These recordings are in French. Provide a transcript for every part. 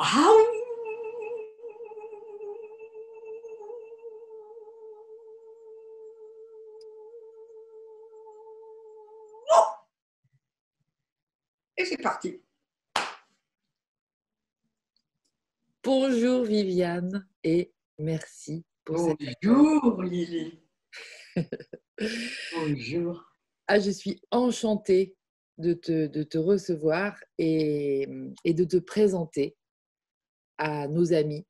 Ah Et c'est parti. Bonjour Viviane et merci pour cette Bonjour Lily. Bonjour. Ah, je suis enchantée de te, de te recevoir et, et, de te présenter à nos amis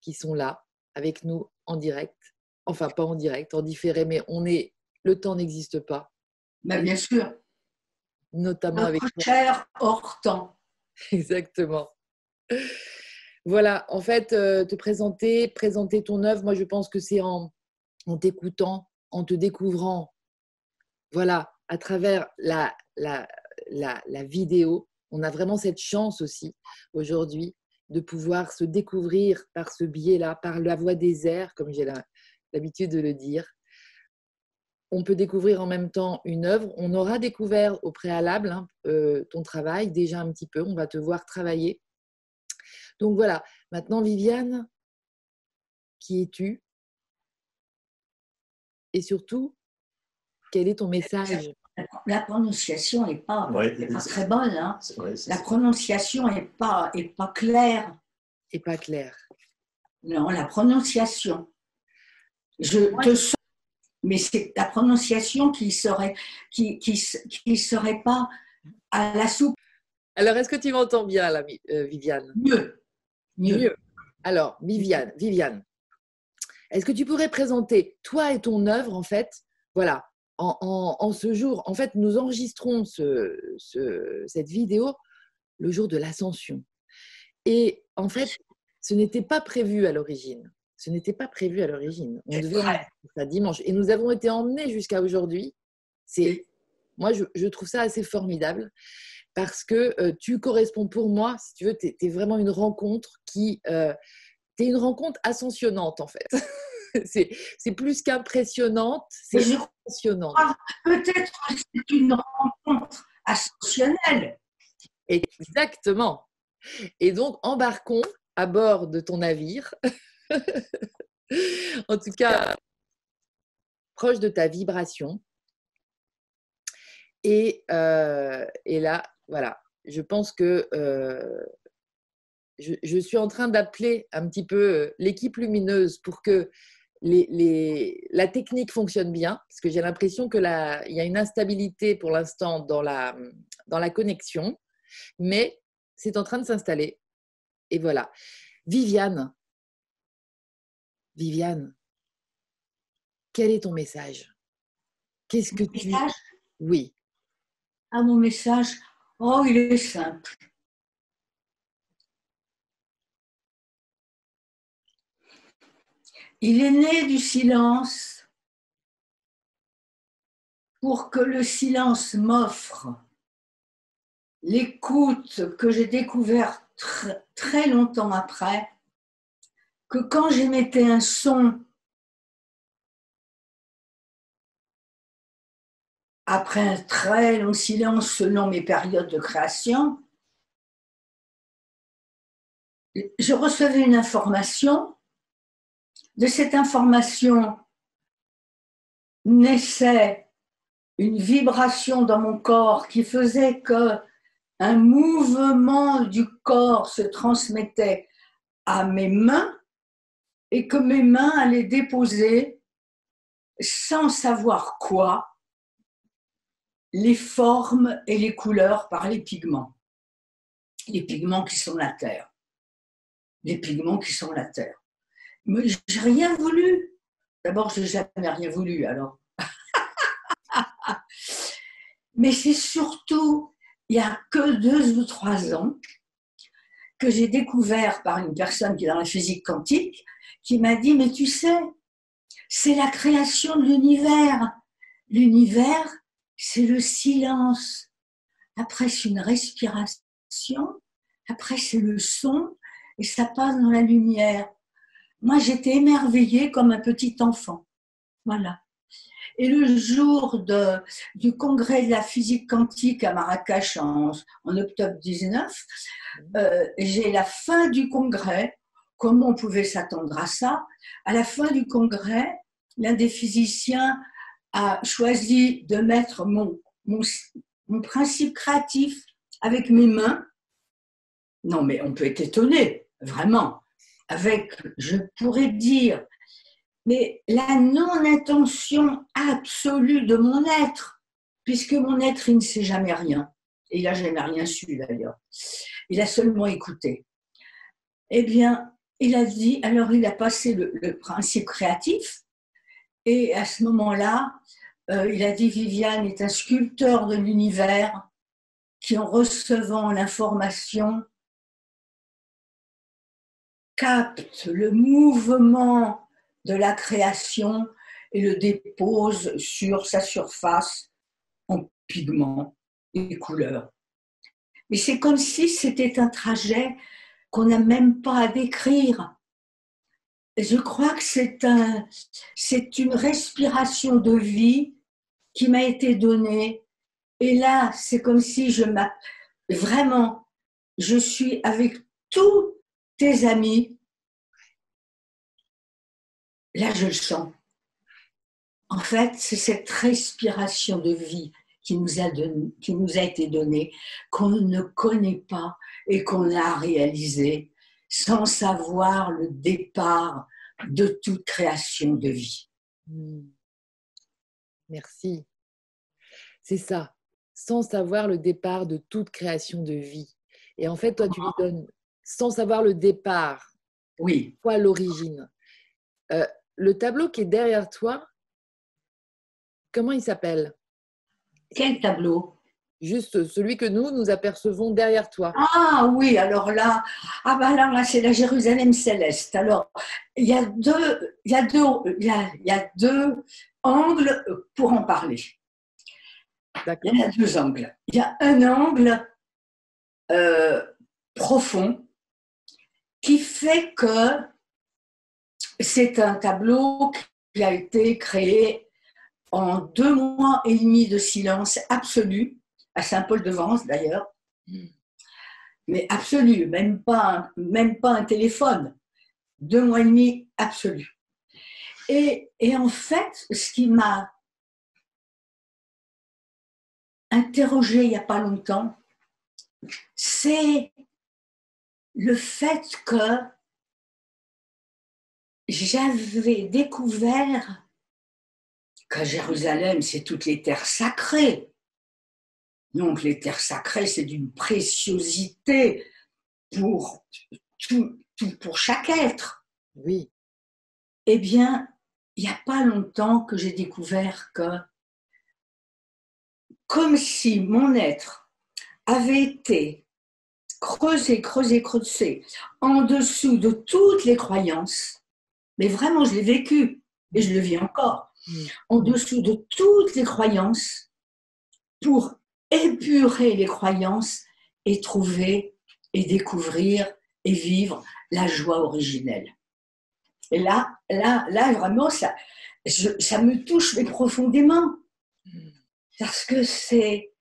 qui sont là avec nous en direct. Enfin, pas en direct, en différé, mais on est, le temps n'existe pas. Bah, bien sûr. Notamment Notre avec cher hors temps. Exactement. Voilà, en fait, euh, te présenter, présenter ton œuvre, moi je pense que c'est en, en t'écoutant, en te découvrant, voilà, à travers la, la, la, la, vidéo. On a vraiment cette chance aussi aujourd'hui de pouvoir se découvrir par ce biais-là, par la voix des airs, comme j'ai l'habitude de le dire. On peut découvrir en même temps une œuvre. On aura découvert au préalable hein, euh, ton travail déjà un petit peu. On va te voir travailler. Donc voilà. Maintenant, Viviane, qui es-tu? Et surtout, quel est ton message? La prononciation n'est pas, est pas très bonne. Hein. La prononciation n'est pas, est pas claire. Et pas claire. Non, la prononciation. Je te sens, mais c'est la prononciation qui serait, qui, qui, qui serait pas à la soupe. Alors, est-ce que tu m'entends bien, là, Viviane? Mieux. Mieux. Mieux. Alors, Viviane, Viviane, est-ce que tu pourrais présenter toi et ton œuvre, en fait, voilà, en, en, ce jour, en fait, nous enregistrons ce, ce, cette vidéo le jour de l'ascension. Et en fait, ce n'était pas prévu à l'origine. Ce n'était pas prévu à l'origine. On devait ça dimanche. Et nous avons été emmenés jusqu'à aujourd'hui. C'est, moi, je, je, trouve ça assez formidable parce que euh, tu corresponds pour moi, si tu veux, tu es, vraiment une rencontre qui. Euh, tu es une rencontre ascensionnante, en fait. c'est plus qu'impressionnante, c'est impressionnant. Peut-être que c'est une rencontre ascensionnelle. Exactement. Et donc, embarquons à bord de ton navire. en tout cas, proche de ta vibration. Et, euh, et là, voilà, je pense que euh, je, je, suis en train d'appeler un petit peu euh, l'équipe lumineuse pour que les, les, la technique fonctionne bien, parce que j'ai l'impression qu'il y a une instabilité pour l'instant dans la, dans la connexion, mais c'est en train de s'installer. Et voilà. Viviane, Viviane, quel est ton message? Qu'est-ce que tu... Message? Oui. Ah, mon message, oh, il est simple. Il est né du silence pour que le silence m'offre l'écoute que j'ai découvert très, très longtemps après, que quand j'émettais un son, après un très long silence selon mes périodes de création, je recevais une information de cette information naissait une vibration dans mon corps qui faisait que un mouvement du corps se transmettait à mes mains et que mes mains allaient déposer sans savoir quoi les formes et les couleurs par les pigments. Les pigments qui sont la terre. Les pigments qui sont la terre. J'ai rien voulu. D'abord, je n'ai jamais rien voulu, alors. Mais c'est surtout, il n'y a que deux ou trois ans, que j'ai découvert par une personne qui est dans la physique quantique, qui m'a dit, mais tu sais, c'est la création de l'univers. L'univers, c'est le silence. Après, c'est une respiration. Après, c'est le son. Et ça passe dans la lumière. Moi, j'étais émerveillée comme un petit enfant. Voilà. Et le jour du congrès de la physique quantique à Marrakech en, octobre 19, euh, j'ai la fin du congrès. Comment on pouvait s'attendre à ça À la fin du congrès, l'un des physiciens a choisi de mettre mon, mon, mon principe créatif avec mes mains. Non, mais on peut être étonné, vraiment. Avec, je pourrais dire, mais la non-intention absolue de mon être, puisque mon être, il ne sait jamais rien. Il n'a jamais rien su d'ailleurs. Il a seulement écouté. Eh bien, il a dit, alors il a passé le, principe créatif, et à ce moment-là, euh, il a dit, Viviane est un sculpteur de l'univers qui, en recevant l'information, capte le mouvement de la création et le dépose sur sa surface en pigments et couleurs. Mais c'est comme si c'était un trajet qu'on n'a même pas à décrire. je crois que c'est un, c'est une respiration de vie qui m'a été donnée. Et là, c'est comme si je m'a, vraiment, je suis avec tous tes amis Là, je le sens. En fait, c'est cette respiration de vie qui nous a, qui nous a été donnée, qu'on ne connaît pas et qu'on a réalisé sans savoir le départ de toute création de vie. Hmm. Merci. C'est ça, sans savoir le départ de toute création de vie. Et en fait, toi, tu lui ah. donnes, sans savoir le départ, oui. quoi l'origine? Euh, le tableau qui est derrière toi, comment il s'appelle? Quel tableau? Juste celui que nous, nous apercevons derrière toi. Ah oui, alors là, ah bah là, c'est la Jérusalem céleste. Alors, il y a deux, il y a deux, il y a, deux angles pour en parler. Il y a deux angles. Il y a un angle euh, profond que c'est un tableau qui a été créé en deux mois et demi de silence absolu, à Saint-Paul-de-Vence d'ailleurs, mais absolu, même pas, même pas un téléphone, deux mois et demi absolu. Et, et en fait, ce qui m'a interrogé il n'y a pas longtemps, c'est le fait que j'avais découvert qu'à Jérusalem, c'est toutes les terres sacrées. Donc les terres sacrées, c'est d'une préciosité pour tout, pour chaque être. Oui. Eh bien, il n'y a pas longtemps que j'ai découvert que, comme si mon être avait été creusé, creusé, creusé en dessous de toutes les croyances, mais vraiment, je l'ai vécu et je le vis encore. Mm. En dessous de toutes les croyances, pour épurer les croyances et trouver et découvrir et vivre la joie originelle. Et là, là, là, vraiment, ça, ça me touche mais profondément. Mm. Parce que c'est,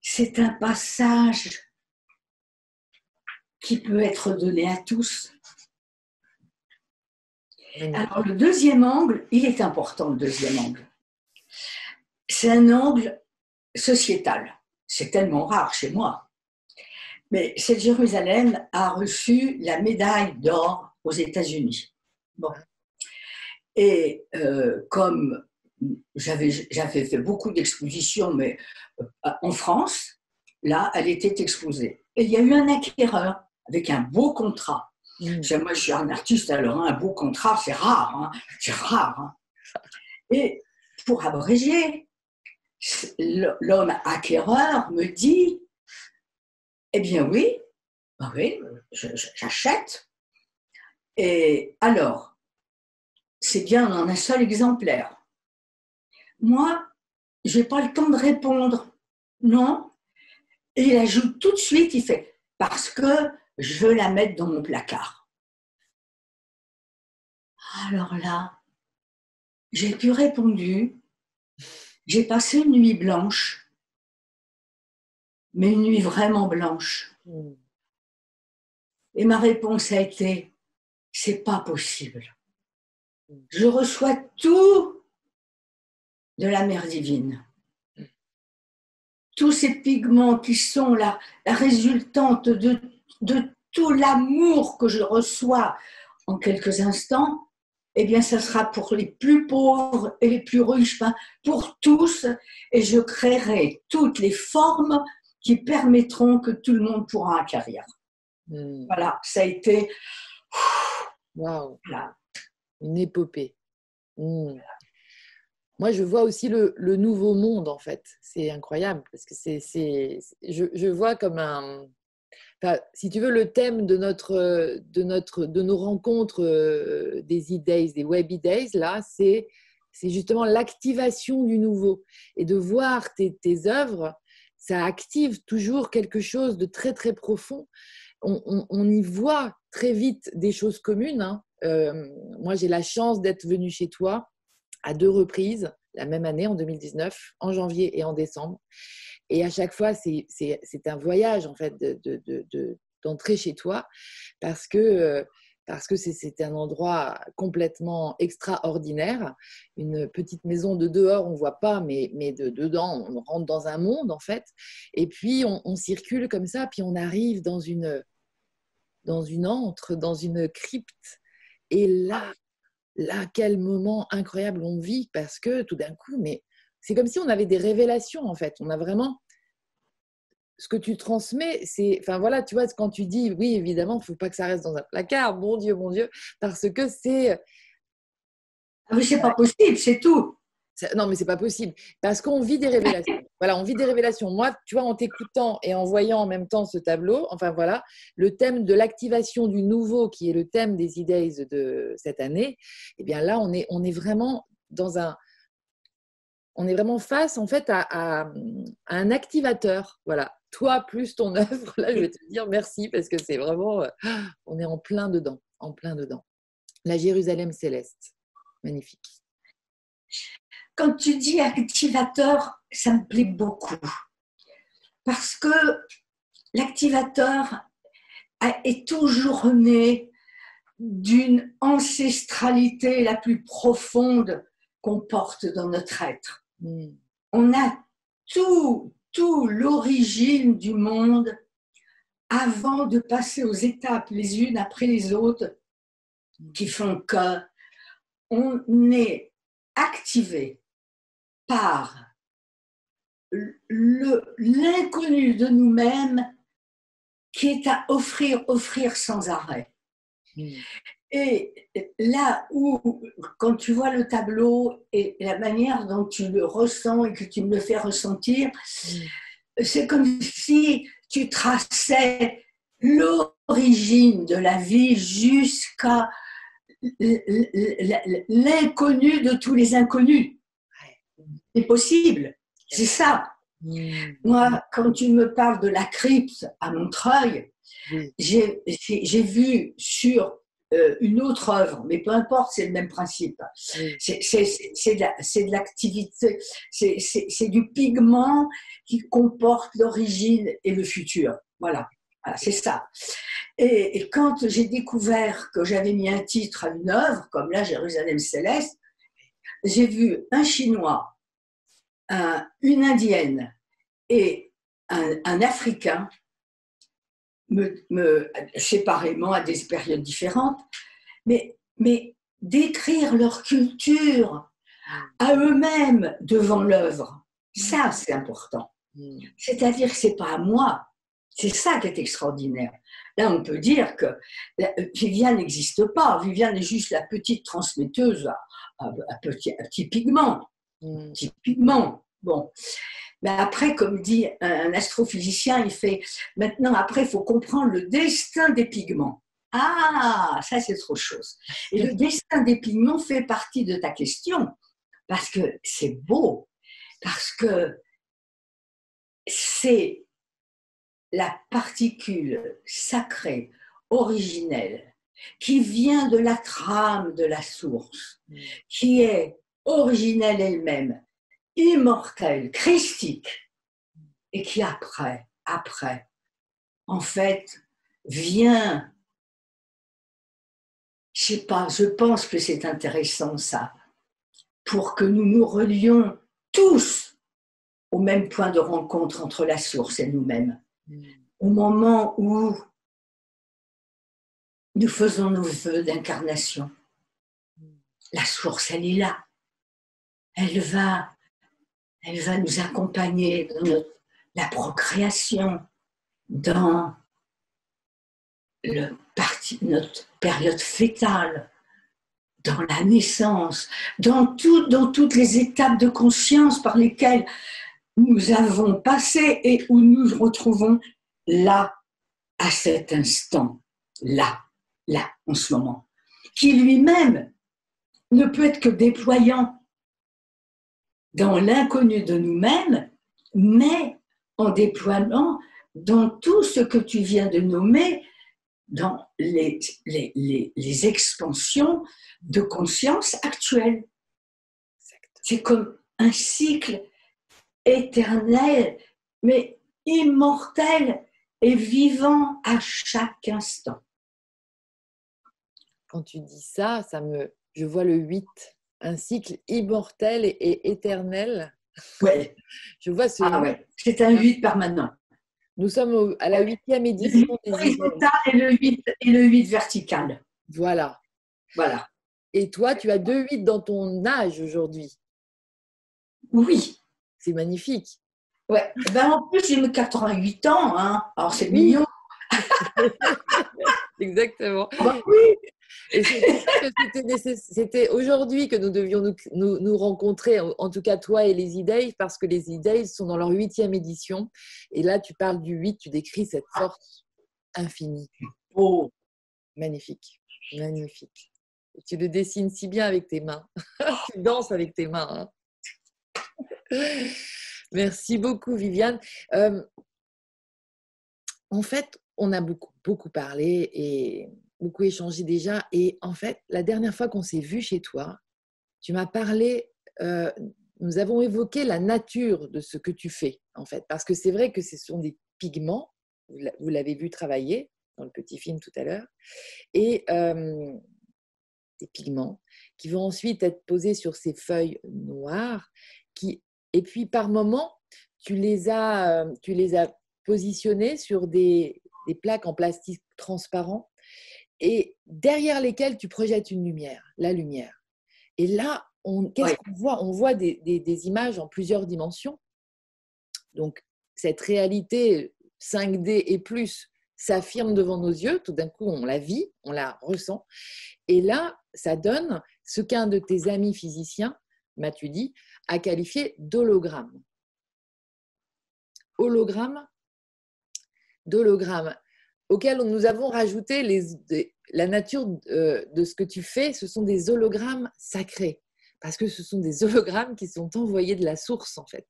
c'est un passage qui peut être donné à tous. Alors, le deuxième angle, il est important, le deuxième angle. C'est un angle sociétal. C'est tellement rare chez moi. Mais cette Jérusalem a reçu la médaille d'or aux États-Unis. Bon. Et euh, comme j'avais fait beaucoup d'expositions, mais euh, en France, là, elle était exposée. Et il y a eu un acquéreur avec un beau contrat Mm. Moi, je suis un artiste, alors un beau contrat, c'est rare. Hein. c'est rare. Hein. Et pour abréger, l'homme acquéreur me dit Eh bien, oui, bah oui, j'achète. Et alors, c'est bien, en un seul exemplaire. Moi, je n'ai pas le temps de répondre. Non. Et il ajoute tout de suite, il fait Parce que je veux la mettre dans mon placard. Alors là, j'ai pu répondre j'ai passé une nuit blanche, mais une nuit vraiment blanche. Et ma réponse a été, c'est pas possible. Je reçois tout de la mère divine. Tous ces pigments qui sont la, la résultante de, de tout l'amour que je reçois en quelques instants, eh bien, ça sera pour les plus pauvres et les plus riches, ben, pour tous, et je créerai toutes les formes qui permettront que tout le monde pourra acquérir. Mm. Voilà, ça a été. Waouh, Voilà. une épopée. Mm. Moi, je vois aussi le, le nouveau monde, en fait. C'est incroyable parce que c'est, c'est, je, je vois comme un. Si tu veux, le thème de, notre, de, notre, de nos rencontres euh, des e-days, des web e-days, là, c'est, c'est justement l'activation du nouveau. Et de voir tes, œuvres, ça active toujours quelque chose de très, très profond. On, on- on y voit très vite des choses communes. hein. Euh, moi, j'ai la chance d'être venue chez toi à deux reprises la même année, en 2019, en janvier et en décembre. Et à chaque fois, c'est un voyage, en fait, de- de- de- de- d'entrer chez toi parce que euh, parce que c'est- un endroit complètement extraordinaire. Une petite maison de dehors, on ne voit pas, mais, mais de dedans, on rentre dans un monde, en fait. Et puis, on, on circule comme ça, puis on arrive dans une, dans une antre, dans une crypte. Et là, là, quel moment incroyable on vit parce que tout d'un coup, mais c'est comme si on avait des révélations en fait. On a vraiment ce que tu transmets, c'est, enfin voilà, tu vois, quand tu dis, oui, évidemment, il faut pas que ça reste dans un placard, mon Dieu, mon Dieu, parce que c'est, Ah, mais c'est pas possible, c'est tout. non, mais c'est pas possible, parce qu'on vit des révélations. Voilà, on vit des révélations. Moi, tu vois, en t'écoutant et en voyant en même temps ce tableau, enfin voilà, le thème de l'activation du nouveau, qui est le thème des e-days de cette année, eh bien là, on est, on est vraiment dans un, on est vraiment face en fait à, un activateur. Voilà, toi plus ton œuvre. Là, je vais te dire merci parce que c'est vraiment, euh, on est en plein dedans, en plein dedans. La Jérusalem céleste, magnifique. Quand tu dis activateur, ça me plaît beaucoup. Parce que l'activateur est toujours né d'une ancestralité la plus profonde qu'on porte dans notre être. On a tout, tout l'origine du monde avant de passer aux étapes les unes après les autres qui font que on est activé par l'inconnu de nous-mêmes qui est à offrir, offrir sans arrêt. Mm. Et là où, quand tu vois le tableau et la manière dont tu le ressens et que tu me le fais ressentir, c'est comme si tu traçais l'origine de la vie jusqu'à l'inconnu de tous les inconnus. C'est possible, c'est ça. Mm. Moi, quand tu me parles de la crypte à Montreuil. J'ai vu sur euh, une autre œuvre, mais peu importe, c'est le même principe. C'est de la- l'activité, c'est- c'est c'est du pigment qui comporte l'origine et le futur. Voilà, Voilà, c'est ça. Et, et quand j'ai découvert que j'avais mis un titre à une œuvre, comme là, Jérusalem céleste, j'ai vu un Chinois, un- une Indienne et un, un Africain me, me- séparément à des périodes différentes, mais, mais décrire leur culture à eux-mêmes devant l'œuvre, ça c'est important. C'est-à-dire que c'est pas à moi. C'est ça qui est extraordinaire. Là, on peut dire que Viviane n'existe pas. Viviane est juste la petite transmetteuse à, à- à petit, à petit pigment typiquement. Bon. Mais après, comme dit un astrophysicien, il fait maintenant, après, il faut comprendre le destin des pigments. Ah, ça, c'est autre chose. Et le destin des pigments fait partie de ta question, parce que c'est beau, parce que c'est la particule sacrée, originelle, qui vient de la trame de la source, qui est originelle elle-même, immortel, christique, et qui après, après, en fait, vient, je sais pas, je pense que c'est intéressant ça, pour que nous nous relions tous au même point de rencontre entre la source et nous-mêmes. Mm. Au moment où nous faisons nos voeux d'incarnation, la source, elle est là. Elle va, elle va nous accompagner dans la procréation, dans notre période fétale, dans la naissance, dans, dans toutes les étapes de conscience par lesquelles nous avons passé et où nous nous retrouvons là, à cet instant, là, là, en ce moment, qui lui-même ne peut être que déployant dans l'inconnu de nous-mêmes, mais en déploiement dans tout ce que tu viens de nommer, dans les, les, les, expansions de conscience actuelles. C'est comme un cycle éternel, mais immortel et vivant à chaque instant. Quand tu dis ça, ça me, je vois le 8, un cycle immortel et éternel. Ouais. Je vois ce. Ah ouais, c'est un 8 permanent. Nous sommes à la huitième édition des et le 8 et le 8 vertical. Voilà. Voilà. Et toi, tu as deux 8 dans ton âge aujourd'hui. Oui. C'est magnifique. Ouais. Ben, en plus, j'ai 88 ans. Hein. Alors, c'est mignon. Exactement. Ah bah oui. Et c'était aujourd'hui que nous devions nous, nous, rencontrer, en tout cas toi et les e parce que les e sont dans leur huitième édition. Et là, tu parles du 8, tu décris cette force infinie. Oh, magnifique, magnifique. tu le dessines si bien avec tes mains. tu danses avec tes mains. Hein. Merci beaucoup, Viviane. Euh, en fait, on a beaucoup, beaucoup parlé et beaucoup échangé déjà. Et en fait, la dernière fois qu'on s'est vu chez toi, tu m'as parlé, euh, nous avons évoqué la nature de ce que tu fais, en fait. Parce que c'est vrai que ce sont des pigments, vous l'avez vu travailler dans le petit film tout à l'heure, et euh, des pigments qui vont ensuite être posés sur ces feuilles noires, qui, et puis par moment, tu les as, euh, tu les as positionnés sur des, des plaques en plastique transparent et derrière lesquels tu projettes une lumière, la lumière. Et là, on, qu'est-ce qu'on voit? On voit des, images en plusieurs dimensions. Donc, cette réalité 5D et plus s'affirme devant nos yeux. Tout d'un coup, on la vit, on la ressent. Et là, ça donne ce qu'un de tes amis physiciens, m'as-tu dit, a qualifié d'hologramme. Hologramme, d'hologramme auxquels nous avons rajouté la nature euh, de ce que tu fais, ce sont des hologrammes sacrés, parce que ce sont des hologrammes qui sont envoyés de la source, en fait.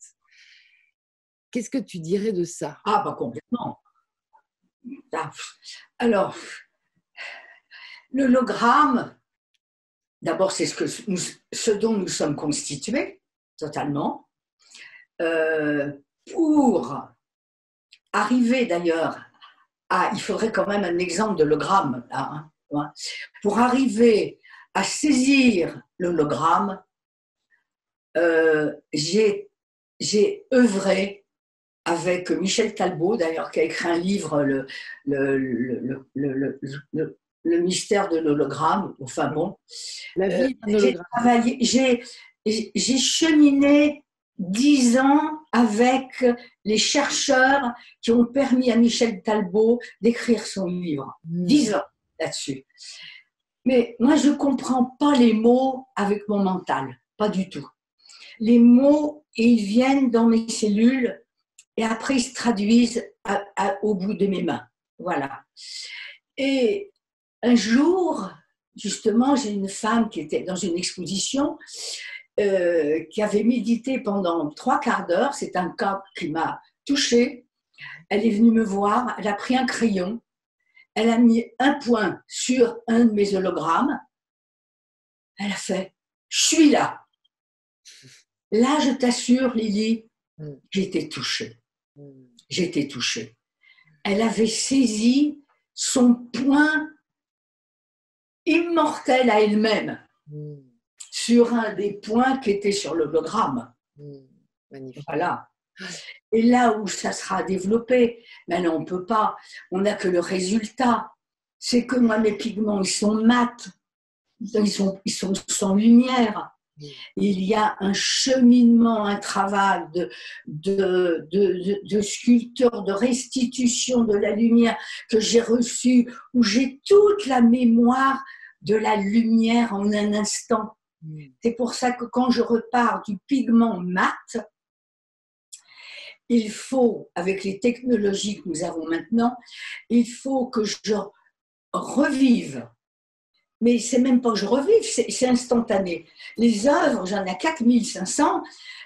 Qu'est-ce que tu dirais de ça? Ah, pas complètement. Ah, alors, l'hologramme, d'abord, c'est ce dont nous sommes constitués, totalement. Euh, pour arriver d'ailleurs ah, il faudrait quand même un exemple de l'hologramme. Hein, hein. Pour arriver à saisir l'hologramme, euh, j'ai œuvré avec Michel Talbot, d'ailleurs, qui a écrit un livre, le, le, le, mystère de l'hologramme. Enfin bon, euh, j'ai j'ai cheminé dix ans avec les chercheurs qui ont permis à Michel Talbot d'écrire son livre. Hmm. Dix ans là-dessus. Mais moi, je ne comprends pas les mots avec mon mental, pas du tout. Les mots, ils viennent dans mes cellules et après, ils se traduisent au bout de mes mains. Voilà. Et un jour, justement, j'ai une femme qui était dans une exposition euh, qui avait médité pendant trois quarts d'heure. C'est un cas qui m'a touchée. Elle est venue me voir, elle a pris un crayon, elle a mis un point sur un de mes hologrammes. Elle a fait Je suis là. là, je t'assure, Lily, j'étais touchée. J'étais touchée. Elle avait saisi son point immortel à elle-même. Sur un des points qui était sur l'hologramme. Mm. Magnifique. Voilà. Et là où ça sera développé, maintenant on ne peut pas, on n'a que le résultat. C'est que moi, mes pigments, ils sont mat, ils sont, ils sont sans lumière. Il y a un cheminement, un travail de, de, de, de sculpteur, de restitution de la lumière que j'ai reçu, où j'ai toute la mémoire de la lumière en un instant. Mm. C'est pour ça que quand je repars du pigment mat, il faut, avec les technologies que nous avons maintenant, il faut que je revive. Mais c'est même pas que je revive, c'est instantané. Les œuvres, j'en ai 4500,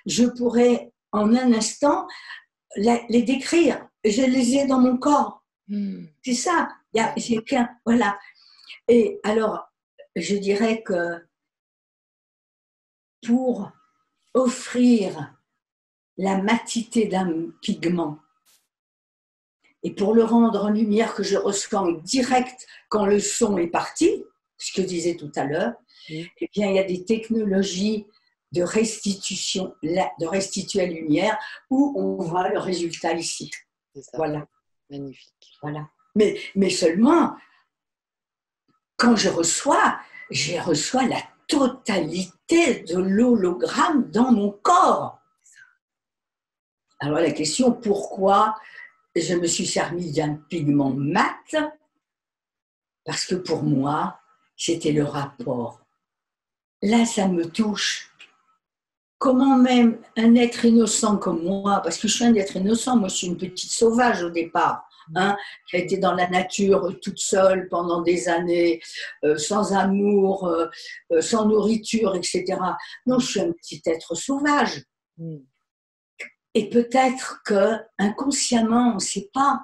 je pourrais en un instant la- les décrire. Je les ai dans mon corps. Mm. C'est ça. Il y a, voilà. Et alors, je dirais que pour offrir la matité d'un pigment et pour le rendre en lumière que je reçois en direct quand le son est parti, ce que je disais tout à l'heure, eh bien, il y a des technologies de restitution, de restituer la lumière où on voit le résultat ici. Ça. Voilà. Magnifique. Voilà. Mais, mais seulement, quand je reçois, je reçois la totalité de l'hologramme dans mon corps. Alors la question, pourquoi je me suis servi d'un pigment mat? Parce que pour moi, c'était le rapport. Là, ça me touche. Comment même un être innocent comme moi, parce que je suis un être innocent, moi je suis une petite sauvage au départ, hein, qui a été dans la nature toute seule pendant des années, euh, sans amour, euh, euh, sans nourriture, etc. Non, je suis un petit être sauvage. Mm. Et peut-être que inconsciemment, on ne sait pas,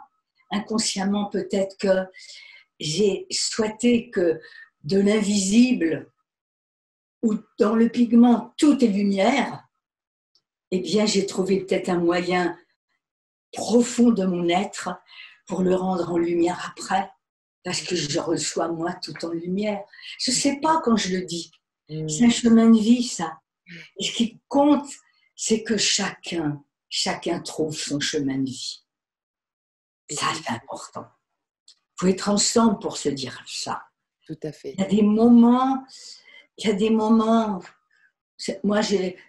inconsciemment peut-être que j'ai souhaité que de l'invisible ou dans le pigment tout est lumière, eh bien j'ai trouvé peut-être un moyen profond de mon être pour le rendre en lumière après, parce que je reçois moi tout en lumière. Je ne sais pas quand je le dis, Mm. c'est un chemin de vie ça. Et ce qui compte, c'est que chacun, chacun trouve son chemin de vie. Ça, c'est important. Il faut être ensemble pour se dire ça. Tout à fait. Il y a des moments, il y a des moments. Moi,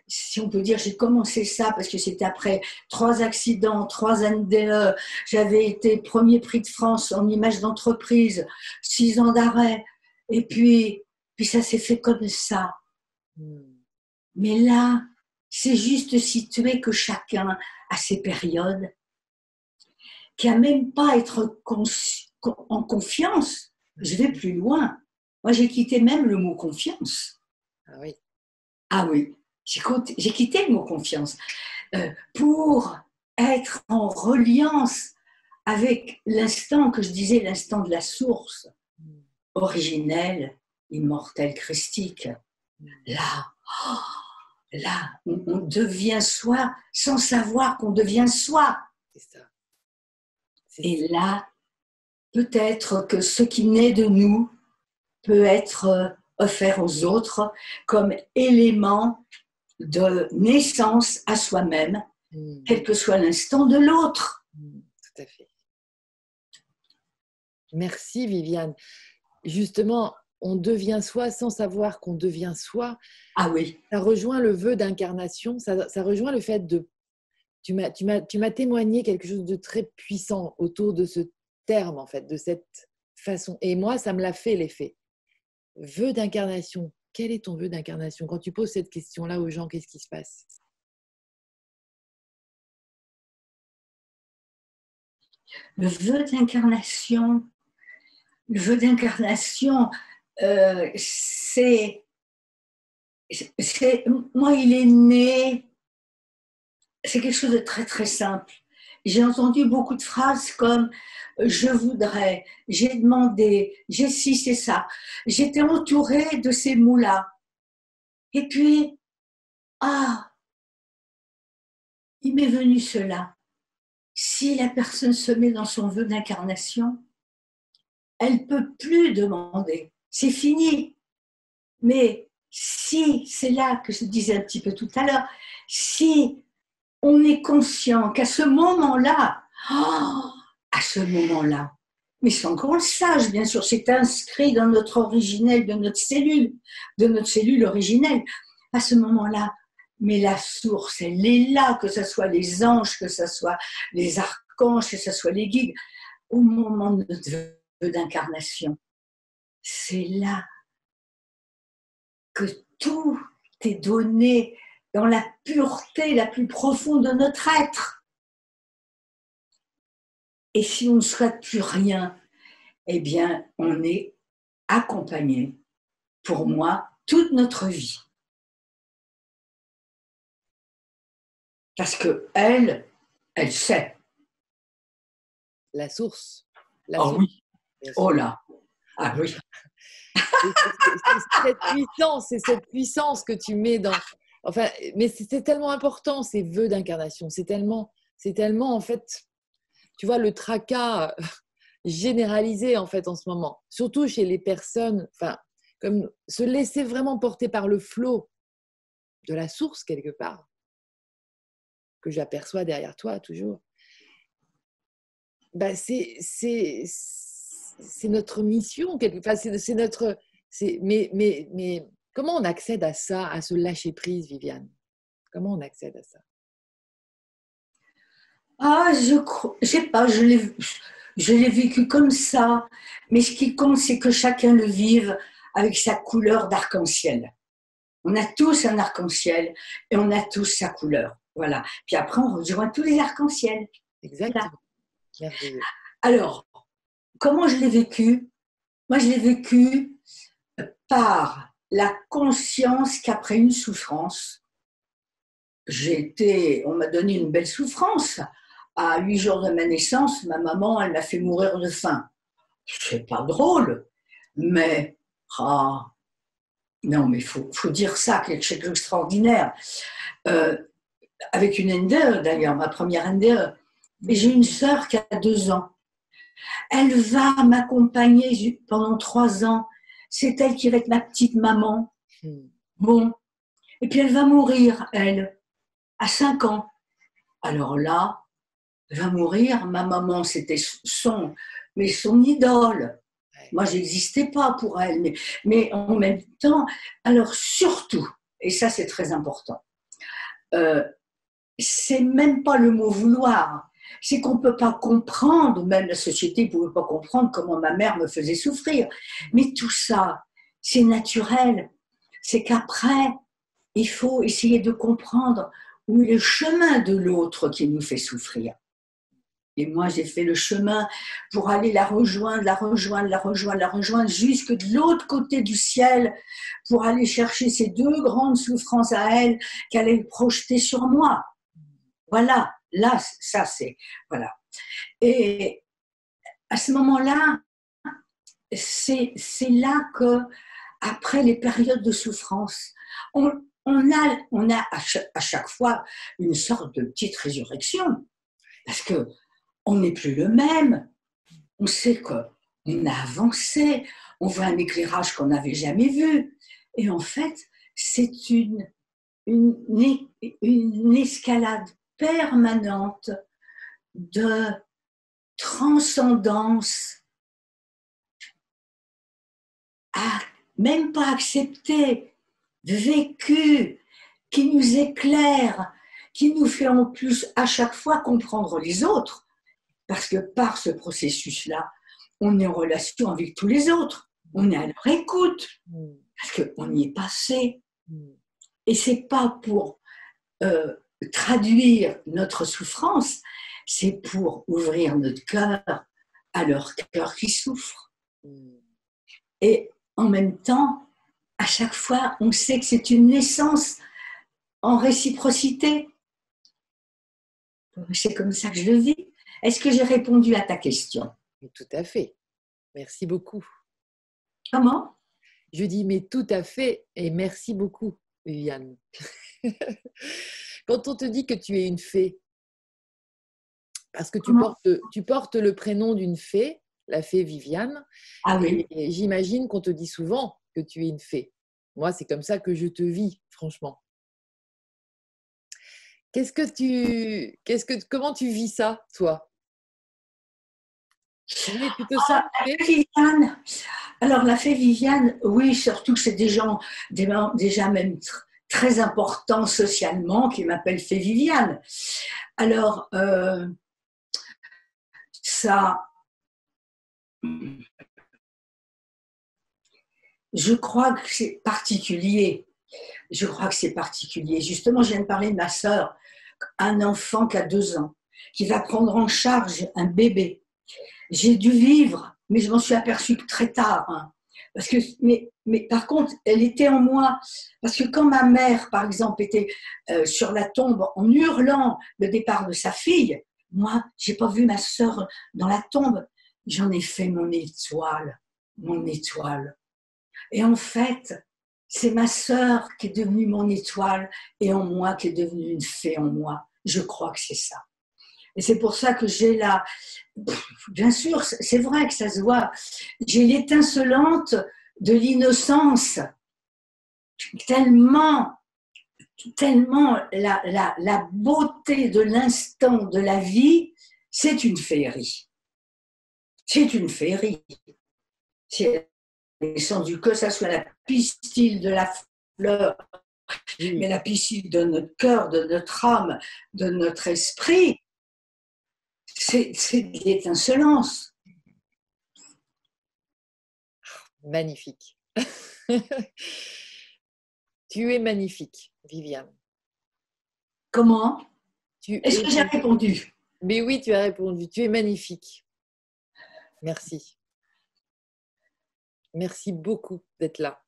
si on peut dire, j'ai commencé ça parce que c'était après trois accidents, trois NDE. J'avais été premier prix de France en image d'entreprise, six ans d'arrêt. Et puis, puis ça s'est fait comme ça. Mm. Mais là, c'est juste situé que chacun a ses périodes, qui a même pas à être en confiance. Je vais plus loin. Moi, j'ai quitté même le mot confiance. Ah oui. Ah oui, j'ai quitté le mot confiance euh, pour être en reliance avec l'instant que je disais, l'instant de la source, originelle, immortelle, christique. Là, oh, là, on, on devient soi sans savoir qu'on devient soi. C'est ça. Et là, peut-être que ce qui naît de nous peut être euh, offert aux autres comme élément de naissance à soi-même, Mm. quel que soit l'instant de l'autre. Mm, Tout à fait. Merci Viviane. Justement, on devient soi sans savoir qu'on devient soi. Ah oui, Ça rejoint le vœu d'incarnation, ça, ça rejoint le fait de... Tu m'as témoigné quelque chose de très puissant autour de ce terme, en fait, de cette façon. Et moi, ça me l'a fait l'effet. Vœu d'incarnation. Quel est ton vœu d'incarnation Quand tu poses cette question-là aux gens, qu'est-ce qui se passe? Le vœu d'incarnation, le vœu d'incarnation, euh, c'est, c'est, moi, il est né, c'est quelque chose de très très simple. J'ai entendu beaucoup de phrases comme je voudrais, j'ai demandé, j'ai si c'est ça. J'étais entourée de ces mots-là. Et puis, ah, il m'est venu cela. Si la personne se met dans son vœu d'incarnation, elle peut plus demander. C'est fini. Mais si, c'est là que je disais un petit peu tout à l'heure, si on est conscient qu'à ce moment-là, oh, à ce moment-là, mais sans qu'on le sache, bien sûr, c'est inscrit dans notre originel, de notre cellule, de notre cellule originelle. À ce moment-là, mais la source, elle est là, que ce soit les anges, que ce soit les archanges, que ce soit les guides, au moment de notre vœu d'incarnation. C'est là que tout est donné dans la pureté la plus profonde de notre être. Et si on ne souhaite plus rien, eh bien, on est accompagné, pour moi, toute notre vie. Parce que elle, elle sait. La source. oh oui. Oh là. Ah oui. c'est cette puissance, c'est cette puissance que tu mets dans. Enfin, mais c'est tellement important ces vœux d'incarnation. C'est tellement, c'est tellement en fait, tu vois, le tracas généralisé en fait en ce moment, surtout chez les personnes. Enfin, comme se laisser vraiment porter par le flot de la source quelque part que j'aperçois derrière toi toujours, bah c'est, c'est, c'est notre mission. Enfin, c'est, notre. C'est, mais, mais comment on accède à ça, à ce lâcher prise, Viviane? Comment on accède à ça? Ah, je ne sais pas, je l'ai, je l'ai vécu comme ça. Mais ce qui compte, c'est que chacun le vive avec sa couleur d'arc-en-ciel. On a tous un arc-en-ciel et on a tous sa couleur. Voilà. Puis après, on rejoint tous les arcs-en-ciel. Exactement. Alors, comment je l'ai vécu? Moi, je l'ai vécu par la conscience qu'après une souffrance, j'ai été, on m'a donné une belle souffrance. À huit jours de ma naissance, ma maman, elle m'a fait mourir de faim. C'est pas drôle, mais ah, non, mais faut, faut, dire ça, quelque chose d'extraordinaire. Euh, avec une NDE d'ailleurs, ma première NDE. J'ai une sœur qui a deux ans. Elle va m'accompagner pendant trois ans. C'est elle qui va être ma petite maman. Hmm. Bon. Et puis elle va mourir, elle, à cinq ans. Alors là, elle va mourir. Ma maman, c'était son, mais son idole. Moi, j'existais pas pour elle, mais, mais en même temps, alors surtout, et ça c'est très important, euh, c'est même pas le mot vouloir. C'est qu'on ne peut pas comprendre, même la société ne pouvait pas comprendre comment ma mère me faisait souffrir. Mais tout ça, c'est naturel. C'est qu'après, il faut essayer de comprendre où est le chemin de l'autre qui nous fait souffrir. Et moi, j'ai fait le chemin pour aller la rejoindre, la rejoindre, la rejoindre, la rejoindre, jusque de l'autre côté du ciel, pour aller chercher ces deux grandes souffrances à elle qu'elle allait projeter sur moi. Voilà, là, ça c'est. Voilà. Et à ce moment-là, c'est là que, après les périodes de souffrance, on, a, à chaque, fois une sorte de petite résurrection. Parce que on n'est plus le même. On sait qu'on a avancé, on voit un éclairage qu'on n'avait jamais vu. Et en fait, c'est une escalade permanente de transcendance. À même pas accepter, vécu, qui nous éclaire, qui nous fait en plus à chaque fois comprendre les autres, parce que par ce processus-là, on est en relation avec tous les autres, on est à leur écoute, parce qu'on y est passé. Et c'est pas pour euh, traduire notre souffrance, c'est pour ouvrir notre cœur à leur cœur qui souffre. Et en même temps, à chaque fois, on sait que c'est une naissance en réciprocité. C'est comme ça que je le vis. Est-ce que j'ai répondu à ta question? Tout à fait. Merci beaucoup. Comment? Je dis mais tout à fait et merci beaucoup, Viviane. Quand on te dit que tu es une fée, parce que tu, portes, tu portes le prénom d'une fée, la fée Viviane, Ah oui. et j'imagine qu'on te dit souvent que tu es une fée. Moi, c'est comme ça que je te vis, franchement. Qu'est-ce que tu, qu'est-ce que, comment tu vis ça, toi? Ah, fée? Viviane. Alors, la fée Viviane, oui, surtout que c'est des gens des- déjà même très importants socialement qui m'appellent fée Viviane. Alors, euh, ça, je crois que c'est particulier. Je crois que c'est particulier. Justement, je viens de parler de ma sœur, un enfant qui a deux ans, qui va prendre en charge un bébé. J'ai dû vivre, mais je m'en suis aperçue très tard. hein. Parce que, mais, mais par contre, elle était en moi. Parce que quand ma mère, par exemple, était euh, sur la tombe en hurlant le départ de sa fille, moi, j'ai pas vu ma sœur dans la tombe. J'en ai fait mon étoile, mon étoile. Et en fait, c'est ma sœur qui est devenue mon étoile et en moi qui est devenue une fée en moi. Je crois que c'est ça. Et c'est pour ça que j'ai la. Bien sûr, c'est vrai que ça se voit. J'ai l'étincelante de l'innocence. Tellement, tellement la, beauté de l'instant de la vie, c'est une féerie. C'est une féerie. C'est descendu que ça soit la pistil de la fleur, mais la piscine de notre cœur, de notre âme, de notre esprit, c'est c'est de l'étincelance. Magnifique. tu es magnifique, Viviane. Comment? Est-ce es que j'ai répondu? Mais oui, tu as répondu. Tu es magnifique. Merci. Merci beaucoup d'être là.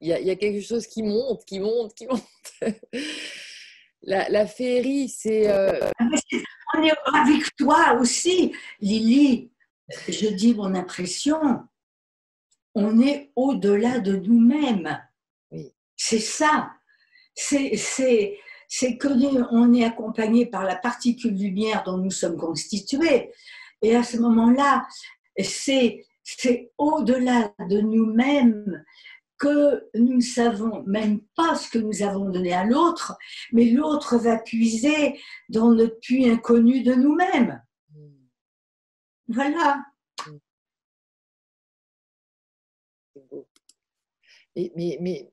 Il y, a, il y, a, quelque chose qui monte, qui monte, qui monte. la, la, féerie, c'est. Euh... On est avec toi aussi, Lily. Je dis mon impression. On est au-delà de nous-mêmes. Oui. C'est ça. C'est que nous, on est accompagné par la particule lumière dont nous sommes constitués. Et à ce moment-là, c'est au-delà de nous-mêmes que nous ne savons même pas ce que nous avons donné à l'autre, mais l'autre va puiser dans notre puits inconnu de nous-mêmes. Mm. Voilà. C'est beau. Mais,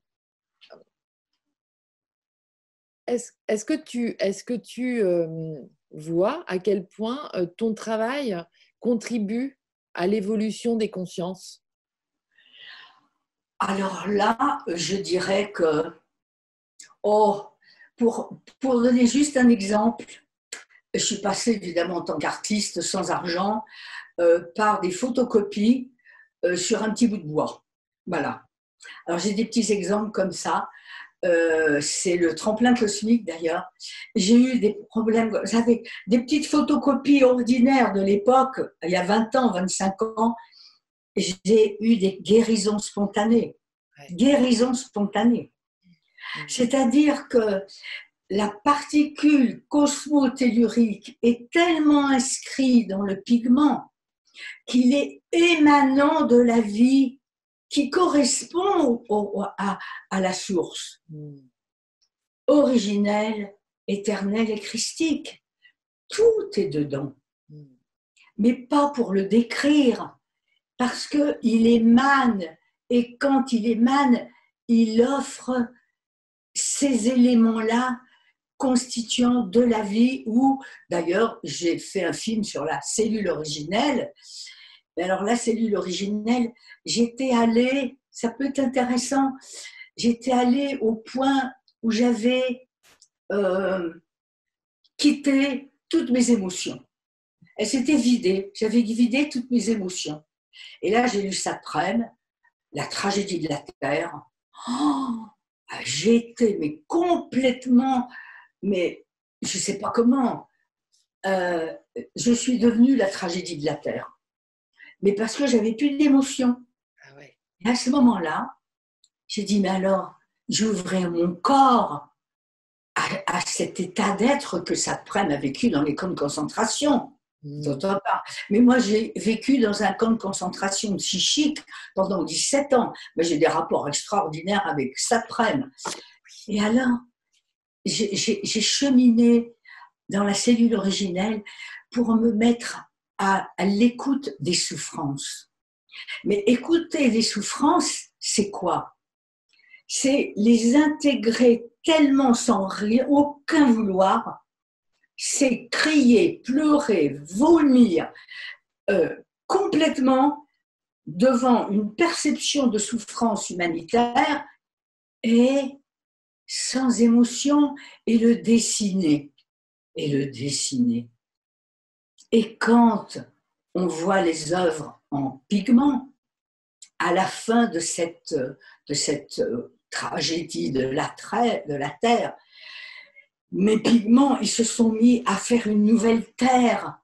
est-ce est que tu, euh, vois à quel point euh, ton travail contribue à l'évolution des consciences? Alors là, je dirais que, oh, pour, donner juste un exemple, je suis passée évidemment en tant qu'artiste sans argent euh, par des photocopies sur un petit bout de bois. Voilà. Alors j'ai des petits exemples comme ça. Euh, c'est le tremplin cosmique d'ailleurs. J'ai eu des problèmes, j'avais des petites photocopies ordinaires de l'époque, il y a 20 ans, 25 ans, j'ai eu des guérisons spontanées. Ouais. Guérisons spontanées. Mmh. C'est-à-dire que la particule cosmotellurique est tellement inscrite dans le pigment qu'il est émanant de la vie qui correspond au, à, à, la source mmh. originelle, éternelle et christique. Tout est dedans, mmh. mais pas pour le décrire, parce qu'il émane, et quand il émane, il offre ces éléments-là constituant de la vie, ou d'ailleurs, j'ai fait un film sur la cellule originelle. Alors la cellule originelle, j'étais allée, ça peut être intéressant, j'étais allée au point où j'avais euh, quitté toutes mes émotions. Elles s'étaient vidées, j'avais vidé toutes mes émotions. Et là, j'ai lu Saprem, La tragédie de la Terre. Oh, J'étais mais complètement, mais je ne sais pas comment, euh, je suis devenue la tragédie de la Terre. Mais parce que j'avais plus d'émotion. Ah ouais. Et à ce moment-là, j'ai dit, mais alors, j'ouvrais mon corps à, à cet état d'être que Saprem a vécu dans les camps de concentration. Mmh. Mais moi, j'ai vécu dans un camp de concentration psychique pendant 17 ans. Mais j'ai des rapports extraordinaires avec Saprem. Et alors, j'ai cheminé dans la cellule originelle pour me mettre à, l'écoute des souffrances. Mais écouter les souffrances, c'est quoi? C'est les intégrer tellement sans rien, aucun vouloir. C'est crier, pleurer, vomir euh, complètement devant une perception de souffrance humanitaire et sans émotion et le dessiner. Et le dessiner. Et quand on voit les œuvres en pigments, à la fin de cette, de cette euh, tragédie de la, de la terre, mes pigments, ils se sont mis à faire une nouvelle terre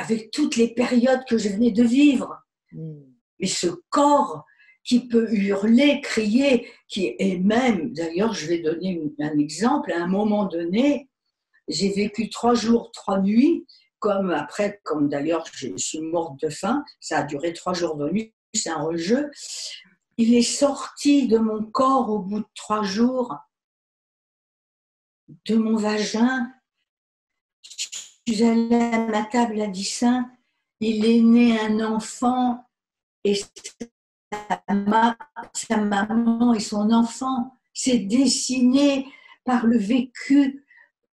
avec toutes les périodes que je venais de vivre. Hmm. Mais ce corps qui peut hurler, crier, qui est même, d'ailleurs, je vais donner un exemple, à un moment donné, j'ai vécu trois jours, trois nuits, comme après, comme d'ailleurs je suis morte de faim, ça a duré trois jours de nuit, c'est un rejeu. Il est sorti de mon corps au bout de trois jours, de mon vagin. Je suis allée à ma table à Dissin, il est né un enfant et sa, maman et son enfant s'est dessiné par le vécu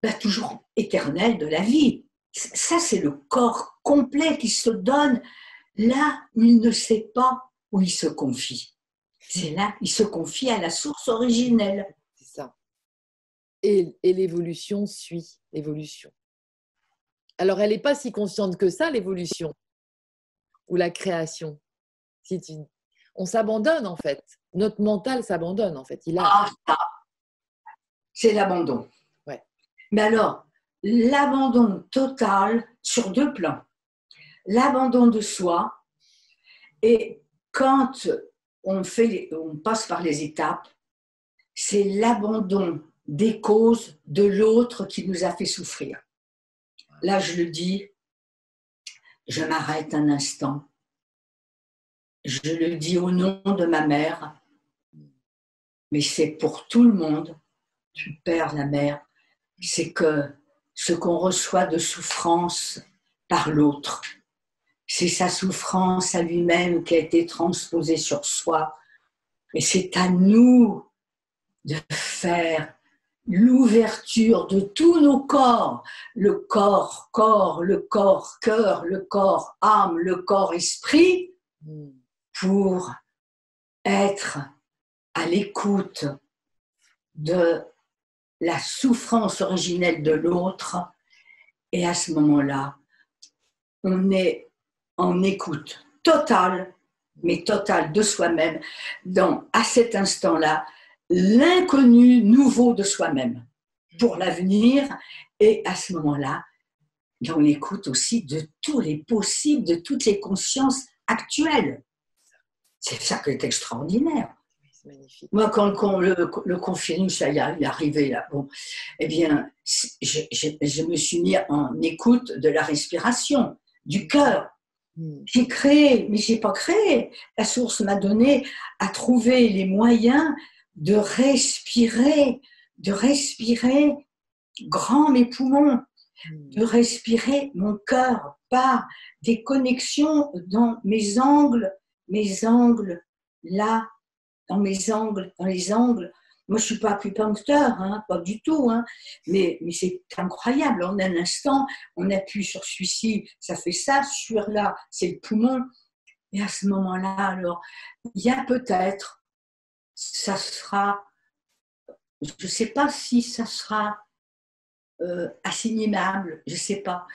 bah, toujours éternel de la vie. Ça, c'est le corps complet qui se donne là où il ne sait pas où il se confie. C'est là, il se confie à la source originelle. C'est ça. Et, l'évolution suit l'évolution. Alors, elle n'est pas si consciente que ça, l'évolution, ou la création. Si On s'abandonne, en fait. Notre mental s'abandonne, en fait. Il a... Ah, c'est l'abandon. Ouais. Mais alors, l'abandon total sur deux plans. L'abandon de soi et quand on, fait, on passe par les étapes, c'est l'abandon des causes de l'autre qui nous a fait souffrir. Là, je le dis, je m'arrête un instant. Je le dis au nom de ma mère, mais c'est pour tout le monde, tu père, la mère, c'est que ce qu'on reçoit de souffrance par l'autre, c'est sa souffrance à lui-même qui a été transposée sur soi. Et c'est à nous de faire l'ouverture de tous nos corps, le corps, corps, le corps, cœur, le corps, âme, le corps, esprit, pour être à l'écoute de la souffrance originelle de l'autre. Et à ce moment-là, on est en écoute totale, mais totale de soi-même, dans, à cet instant-là, l'inconnu nouveau de soi-même pour l'avenir et à ce moment-là, dans l'écoute aussi de tous les possibles, de toutes les consciences actuelles. C'est ça qui est extraordinaire. Moi, quand, le, le, confinement ça y est arrivé là, bon, eh bien, je, je, me suis mis en écoute de la respiration, du cœur. Hmm. J'ai créé, mais j'ai pas créé. La source m'a donné à trouver les moyens de respirer, de respirer grand mes poumons, hmm. de respirer mon cœur par des connexions dans mes angles, mes angles là dans mes angles, dans les angles. Moi, je suis pas acupuncteur, hein, pas du tout, hein, mais, c'est incroyable. En un instant, on appuie sur celui-ci, ça fait ça, sur là, c'est le poumon. Et à ce moment-là, alors, il y a peut-être, ça sera, je ne sais pas si ça sera euh, assimilable, je ne sais pas.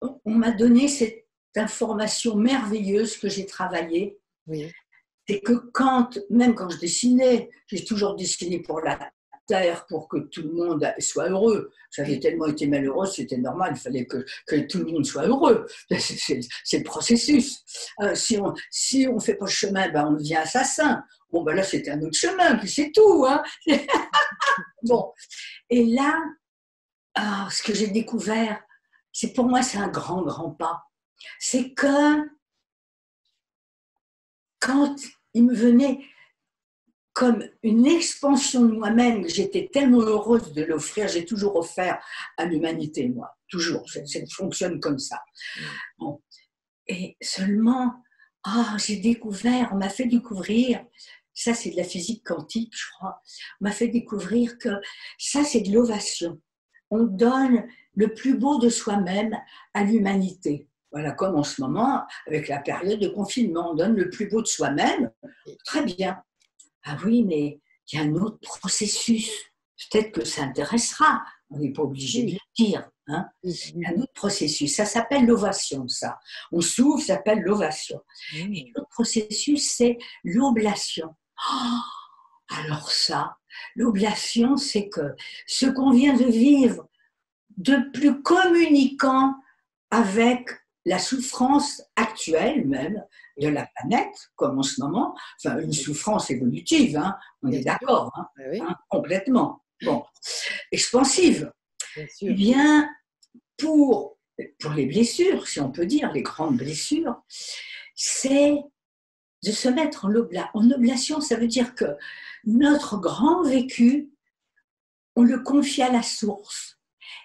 On m'a donné cette information merveilleuse que j'ai travaillée. Oui c'est que quand, même quand je dessinais, j'ai toujours dessiné pour la terre, pour que tout le monde soit heureux. J'avais tellement été malheureuse, c'était normal, il fallait que, tout le monde soit heureux. C'est le processus. Euh, si on si on fait pas le chemin, ben on devient assassin. Bon, ben là, c'était un autre chemin, puis c'est tout. Hein bon. Et là, ah, ce que j'ai découvert, c'est pour moi, c'est un grand, grand pas. C'est que quand il me venait comme une expansion de moi-même, j'étais tellement heureuse de l'offrir, j'ai toujours offert à l'humanité, moi, toujours, ça, fonctionne comme ça. Et seulement, ah, j'ai découvert, on m'a fait découvrir, ça c'est de la physique quantique, je crois, on m'a fait découvrir que ça c'est de l'ovation. On donne le plus beau de soi-même à l'humanité. Voilà, comme en ce moment, avec la période de confinement, on donne le plus beau de soi-même. Très bien. Ah oui, mais il y a un autre processus. Peut-être que ça intéressera. On n'est pas obligé de le dire. Hein. Il y a un autre processus. Ça s'appelle l'ovation, ça. On s'ouvre, ça s'appelle l'ovation. L'autre processus, c'est l'oblation. Oh, alors ça, l'oblation, c'est que ce qu'on vient de vivre de plus communiquant avec la souffrance actuelle même de la planète, comme en ce moment, enfin une souffrance évolutive, hein, on est d'accord, hein, hein, complètement, bon, expansive. Eh bien, pour, pour les blessures, si on peut dire, les grandes blessures, c'est de se mettre en, en oblation. Ça veut dire que notre grand vécu, on le confie à la source.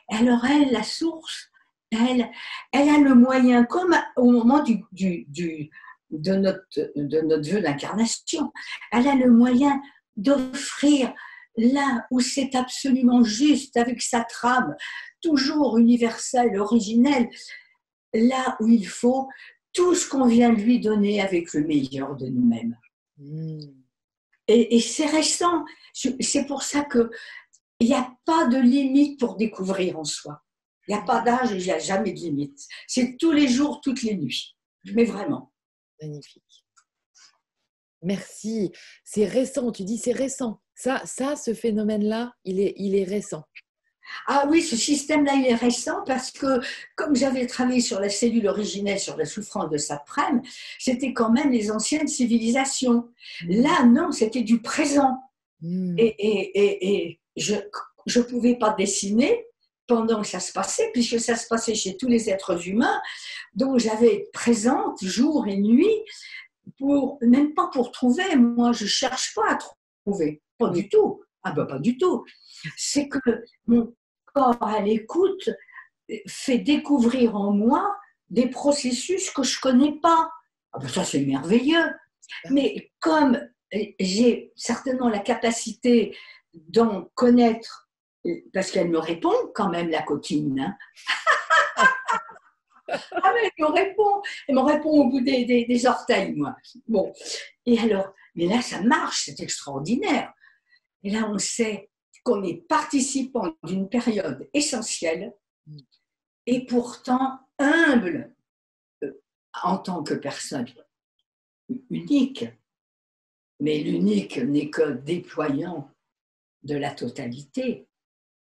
Alors elle, la source, elle, elle a le moyen, comme au moment du, du, de, notre, de notre vœu d'incarnation, elle a le moyen d'offrir là où c'est absolument juste, avec sa trame, toujours universelle, originelle, là où il faut tout ce qu'on vient lui donner avec le meilleur de nous-mêmes. Hmm. Et, et c'est récent. C'est pour ça qu'il n'y a pas de limite pour découvrir en soi. Il n'y a pas d'âge et il n'y a jamais de limite. C'est tous les jours, toutes les nuits. Mais vraiment. Magnifique. Merci. C'est récent, tu dis c'est récent. Ça, ça ce phénomène-là, il est, il est récent. Ah oui, ce système-là, il est récent parce que comme j'avais travaillé sur la cellule originelle, sur la souffrance de Saprem, c'était quand même les anciennes civilisations. Mmh. Là, non, c'était du présent. Mmh. Et, et, et, je ne pouvais pas dessiner pendant que ça se passait, puisque ça se passait chez tous les êtres humains. Donc j'avais présente jour et nuit, pour, même pas pour trouver. Moi, je cherche pas à trouver, pas du tout. Ah ben pas du tout. C'est que mon corps à l'écoute fait découvrir en moi des processus que je connais pas. Ah ben ça c'est merveilleux. Mais comme j'ai certainement la capacité d'en connaître parce qu'elle me répond quand même, la coquine. Hein. ah mais elle me répond, elle me répond au bout des, des, orteils, moi. Bon, et alors, mais là, ça marche, c'est extraordinaire. Et là, on sait qu'on est participant d'une période essentielle et pourtant humble euh, en tant que personne unique. Mais l'unique n'est que déployant de la totalité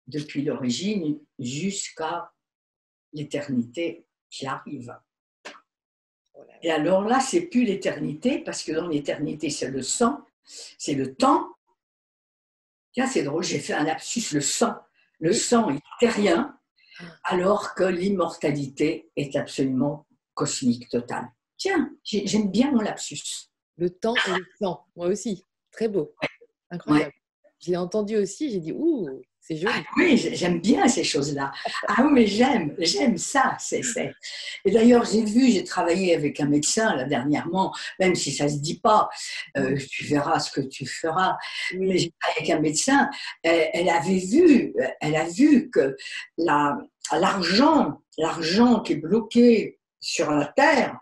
depuis l'origine jusqu'à l'éternité qui arrive. Et alors là, c'est plus l'éternité, parce que dans l'éternité, c'est le sang, c'est le temps. Tiens, c'est drôle, j'ai fait un lapsus, le sang. Le sang est rien, alors que l'immortalité est absolument cosmique, totale. Tiens, j'aime bien mon lapsus. Le temps et le sang, moi aussi. Très beau. Incroyable. J'ai entendu aussi, j'ai dit, ouh, ah oui, j'aime bien ces choses-là. Ah oui, mais j'aime, j'aime ça. C'est, Et d'ailleurs, j'ai vu, j'ai travaillé avec un médecin là dernièrement, même si ça se dit pas, euh, tu verras ce que tu feras. Mais j'ai travaillé avec un médecin, elle, avait vu, elle a vu que la, l'argent, l'argent qui est bloqué sur la terre,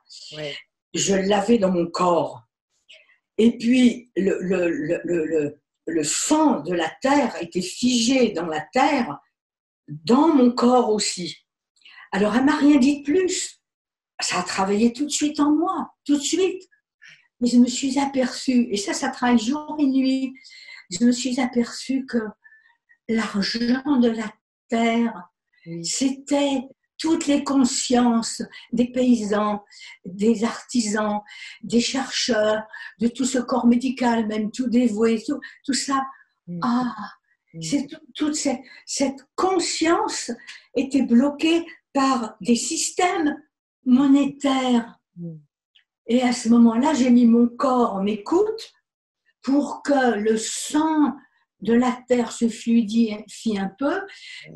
je l'avais dans mon corps. Et puis le, le, le le sang de la terre était figé dans la terre, dans mon corps aussi. Alors elle m'a rien dit de plus. Ça a travaillé tout de suite en moi, tout de suite. Mais je me suis aperçue, et ça, ça travaille jour et nuit, je me suis aperçue que l'argent de la terre, c'était toutes les consciences des paysans, des artisans, des chercheurs, de tout ce corps médical, même tout dévoué, tout, ça. Mm. Ah, Mm. C'est tout- toute cette, cette conscience était bloquée par des systèmes monétaires. Mm. Et à ce moment-là, j'ai mis mon corps en écoute pour que le sang de la terre se fluidifie un peu.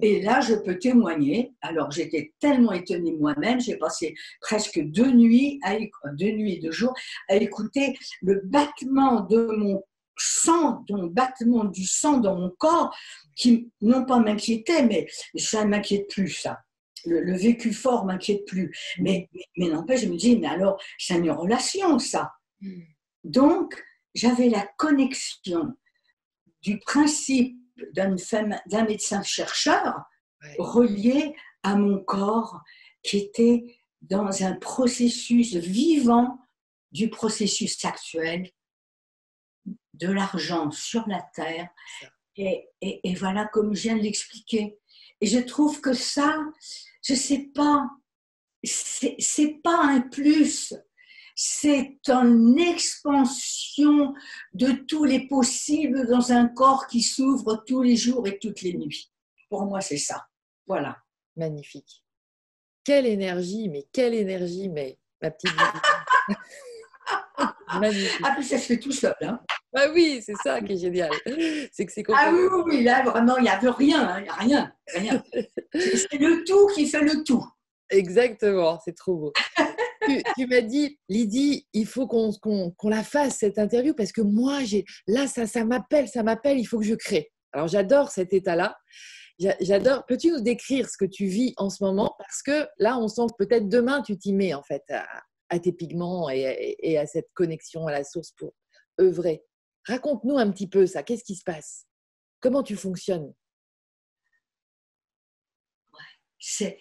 Et là, je peux témoigner. Alors, j'étais tellement étonnée moi-même, j'ai passé presque deux nuits, à, deux nuits et deux jours, à écouter le battement de mon sang, mon battement du sang dans mon corps, qui non pas m'inquiétait, mais ça ne m'inquiète plus, ça. Le, le vécu fort m'inquiète plus. Mais, mais, mais n'empêche, je me dis, mais alors, c'est une relation, ça. Mm. Donc, j'avais la connexion du principe d'un médecin-chercheur relié à mon corps qui était dans un processus vivant du processus actuel de l'argent sur la terre. Et, et- et voilà comme je viens de l'expliquer. Et je trouve que ça, je sais pas, c'est pas un plus, c'est une expansion de tous les possibles dans un corps qui s'ouvre tous les jours et toutes les nuits. Pour moi, c'est ça. Voilà. Magnifique. Quelle énergie, mais quelle énergie, mais ma petite. Magnifique. Ah, puis ça se fait tout seul. Hein. Ah oui, c'est ça qui est génial. C'est que c'est Ah oui, oui, oui, là, vraiment, il n'y avait rien. hein, a rien. rien. C'est le tout qui fait le tout. Exactement, c'est trop beau. Tu m'as dit, Lydie, il faut qu'on qu'on- qu'on la fasse cette interview parce que moi, là, ça, ça m'appelle, ça m'appelle, il faut que je crée. Alors j'adore cet état-là. J'a- J'adore. Peux-tu nous décrire ce que tu vis en ce moment? Parce que là, on sent que peut-être demain, tu t'y mets en fait à, tes pigments et, et- à cette connexion à la source pour œuvrer. Raconte-nous un petit peu ça. Qu'est-ce qui se passe? Comment tu fonctionnes? C'est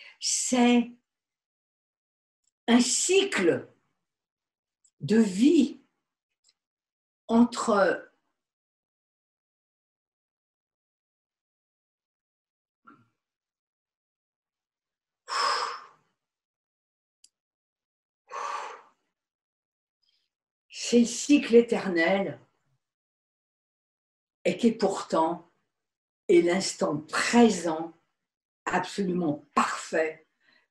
un cycle de vie entre c'est le cycle éternel et qui pourtant est l'instant présent absolument parfait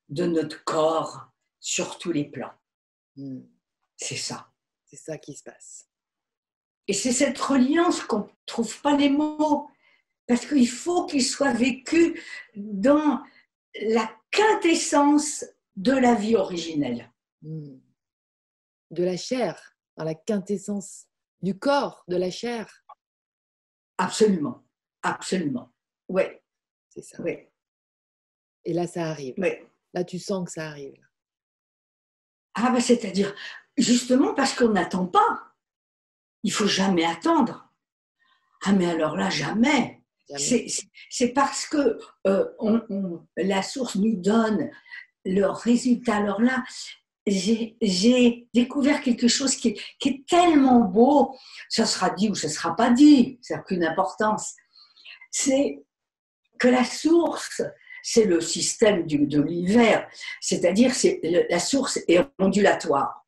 de notre corps sur tous les plans. Hmm, C'est ça. C'est ça qui se passe. Et c'est cette reliance qu'on ne trouve pas les mots, parce qu'il faut qu'il soit vécu dans la quintessence de la vie originelle. Hmm. De la chair, dans la quintessence du corps, de la chair. Absolument, absolument. Oui, C'est ça. oui, Et là, ça arrive. oui. Là, tu sens que ça arrive. Ah ben c'est-à-dire, justement parce qu'on n'attend pas. Il faut jamais attendre. Ah mais alors là, jamais. Jamais. C'est- parce que euh, on- on- la source nous donne le résultat. Alors là, j'ai j'ai découvert quelque chose qui est, qui est tellement beau, ça sera dit ou ça ne sera pas dit, ça n'a aucune importance. C'est que la source, c'est le système du- de l'univers, c'est-à-dire c'est la source est ondulatoire.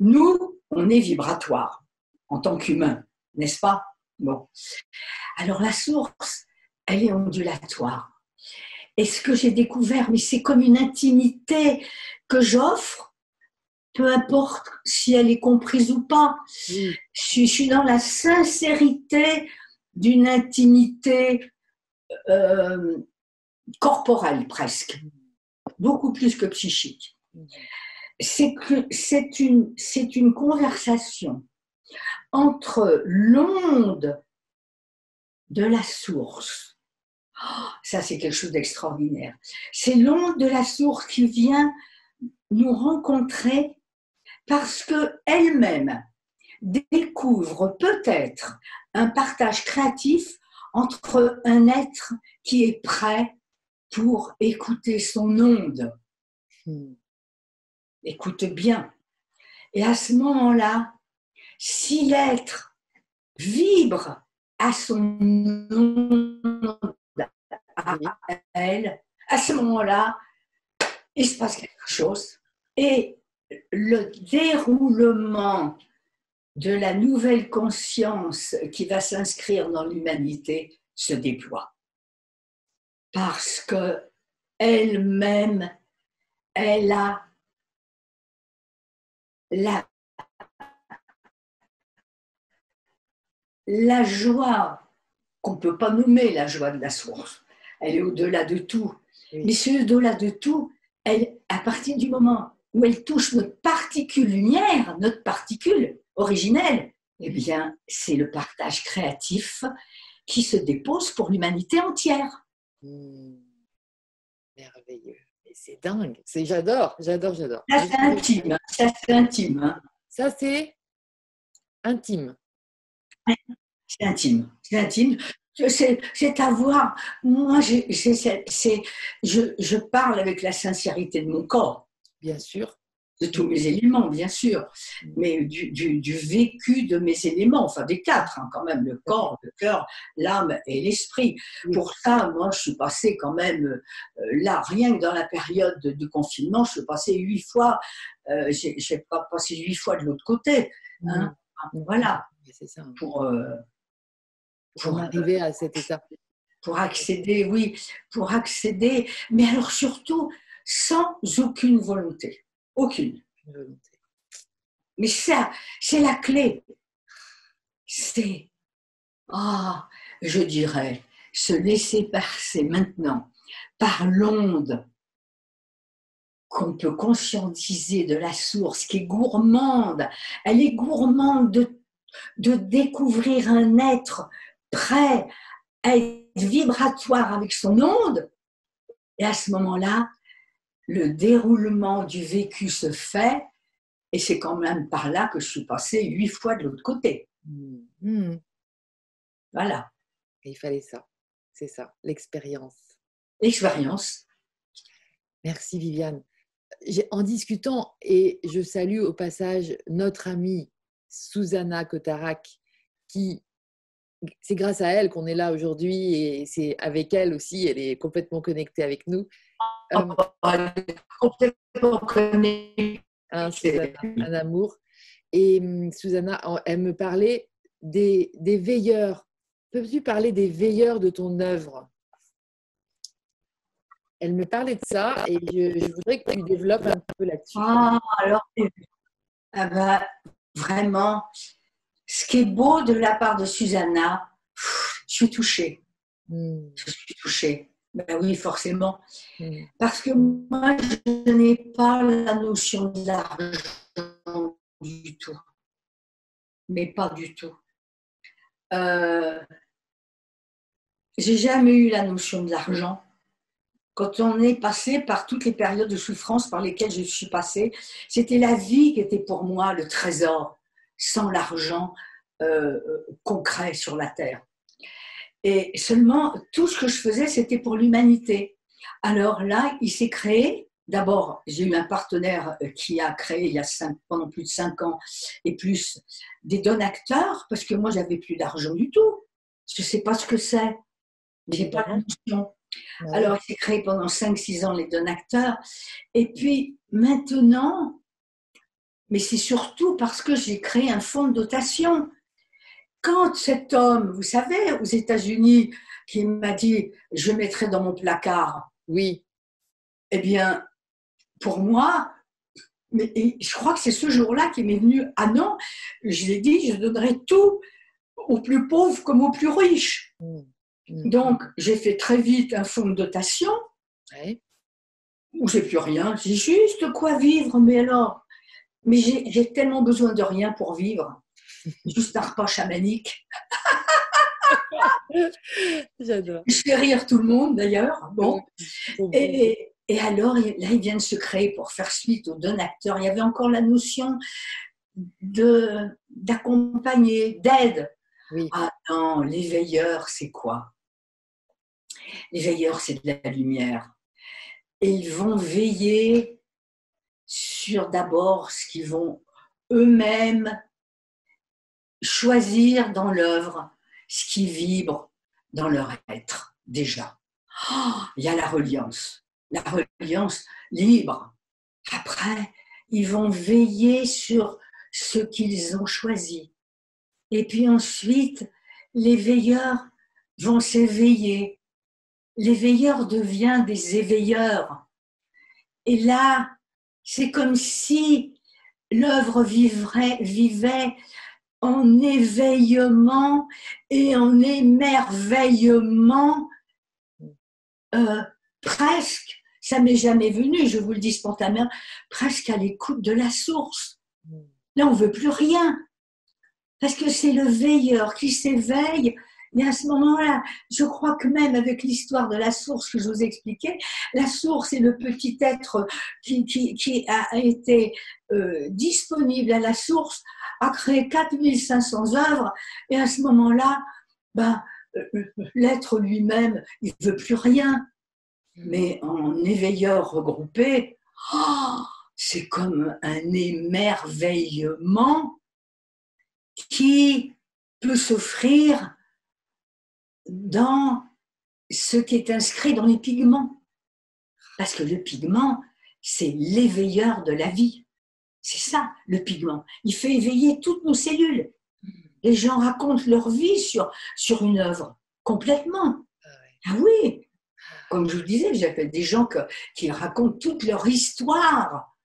Nous, on est vibratoire en tant qu'humain, n'est-ce pas? Bon. Alors la source, elle est ondulatoire. Et ce que j'ai découvert, mais c'est comme une intimité que j'offre, peu importe si elle est comprise ou pas. Oui. Je suis, je suis dans la sincérité d'une intimité euh, corporelle presque, beaucoup plus que psychique. C'est une, une conversation entre l'onde de la source. Oh, ça, c'est quelque chose d'extraordinaire. C'est l'onde de la source qui vient nous rencontrer parce que elle-même découvre peut-être un partage créatif entre un être qui est prêt pour écouter son onde. Hmm. Écoute bien. Et à ce moment-là, si l'être vibre à son onde, à elle, à ce moment-là, il se passe quelque chose. Et le déroulement de la nouvelle conscience qui va s'inscrire dans l'humanité se déploie. Parce que elle-même, elle a la, la joie qu'on ne peut pas nommer la joie de la source. Elle est au-delà de tout. Mais c'est au-delà de tout, elle, à partir du moment où elle touche notre particule lumière, notre particule originelle, eh bien, c'est le partage créatif qui se dépose pour l'humanité entière. Mmh. Merveilleux. C'est dingue. C'est, j'adore, j'adore, j'adore. Ça, c'est intime. Ça, c'est intime. Hein. Ça, c'est intime. C'est intime. C'est intime. C'est avoir. Moi, c'est, je, je parle avec la sincérité de mon corps. Bien sûr de tous mes éléments, bien sûr, mm. mais du, du, vécu de mes éléments, enfin des quatre, hein, quand même, le corps, le cœur, l'âme et l'esprit. Pour ça, moi, je suis passée quand même, euh, là, rien que dans la période de, confinement, je suis passée huit fois, euh, j'ai pas passé huit fois de l'autre côté. Hein. Voilà. Ça. Pour, euh, pour, arriver à cet état. Pour accéder, oui, pour accéder, mais alors surtout sans aucune volonté. Aucune. Mais ça, c'est la clé. C'est, ah, je dirais, se laisser passer maintenant par l'onde qu'on peut conscientiser de la source, qui est gourmande. Elle est gourmande de, de découvrir un être prêt à être vibratoire avec son onde. Et à ce moment-là, le déroulement du vécu se fait, et c'est quand même par là que je suis passée huit fois de l'autre côté. Hmm. Voilà. il fallait ça. C'est ça, l'expérience. L'expérience. Merci Viviane. En discutant, et je salue au passage notre amie Susanna Kotarak, qui c'est grâce à elle qu'on est là aujourd'hui et c'est avec elle aussi, elle est complètement connectée avec nous. Euh, complètement connectée. Hein, un amour. Et hum, Susanna, elle me parlait des, des veilleurs. Peux-tu parler des veilleurs de ton œuvre? Elle me parlait de ça et je, voudrais que tu développes un peu là-dessus. Ah, alors, ah bah, vraiment, ce qui est beau de la part de Susanna, je suis touchée. Hmm. Je suis touchée. Ben oui, forcément. Hmm. Parce que moi, je n'ai pas la notion de l'argent du tout. Mais pas du tout. Euh, j'ai jamais eu la notion de l'argent. Quand on est passé par toutes les périodes de souffrance par lesquelles je suis passée, c'était la vie qui était pour moi le trésor sans l'argent euh, concret sur la terre. Et seulement, tout ce que je faisais, c'était pour l'humanité. Alors là, il s'est créé. D'abord, j'ai eu un partenaire qui a créé il y a cinq, pendant plus de cinq ans et plus des donateurs, parce que moi, j'avais plus d'argent du tout. Je ne sais pas ce que c'est. J'ai pas la notion. Alors, il s'est créé pendant 5-6 ans les donateurs. Et puis, maintenant, mais c'est surtout parce que j'ai créé un fonds de dotation. Quand cet homme, vous savez, aux États-Unis, qui m'a dit je mettrai dans mon placard. Oui. Eh bien, pour moi, mais, je crois que c'est ce jour-là qui m'est venu. Ah non, je l'ai dit, je donnerai tout aux plus pauvres comme aux plus riches. Mmh. Mmh. Donc, j'ai fait très vite un fonds de dotation oui. où j'ai plus rien. J'ai juste quoi vivre, mais alors, mais j'ai tellement besoin de rien pour vivre. Juste un repas chamanique. J'adore. Je fais rire tout le monde d'ailleurs. Bon. Et, et, alors, là, ils viennent se créer pour faire suite aux donateurs. Il y avait encore la notion d'accompagner, d'aide. Oui. Ah non, les veilleurs, c'est quoi? Les veilleurs, c'est de la lumière. Et ils vont veiller sur d'abord ce qu'ils vont eux-mêmes choisir dans l'œuvre, ce qui vibre dans leur être déjà. Oh, il y a la reliance, la reliance libre. Après, ils vont veiller sur ce qu'ils ont choisi. Et puis ensuite, les veilleurs vont s'éveiller. L'éveilleur devient des éveilleurs. Et là, c'est comme si l'œuvre vivait en éveillement et en émerveillement euh, presque, ça m'est jamais venu, je vous le dis spontanément, presque à l'écoute de la source. Là, on veut plus rien. Parce que c'est le veilleur qui s'éveille. Et à ce moment-là, je crois que même avec l'histoire de la source que je vous expliquais, la source est le petit être qui, qui, a été euh, disponible à la source, a créé 4500 œuvres, et à ce moment-là, ben, euh, l'être lui-même, il ne veut plus rien. Mais en éveilleur regroupé, oh, c'est comme un émerveillement qui peut s'offrir dans ce qui est inscrit dans les pigments. Parce que le pigment, c'est l'éveilleur de la vie. C'est ça, le pigment. Il fait éveiller toutes nos cellules. Les gens racontent leur vie sur, sur une œuvre, complètement. Ah, oui, comme je vous disais, j'appelle des gens qui racontent toute leur histoire.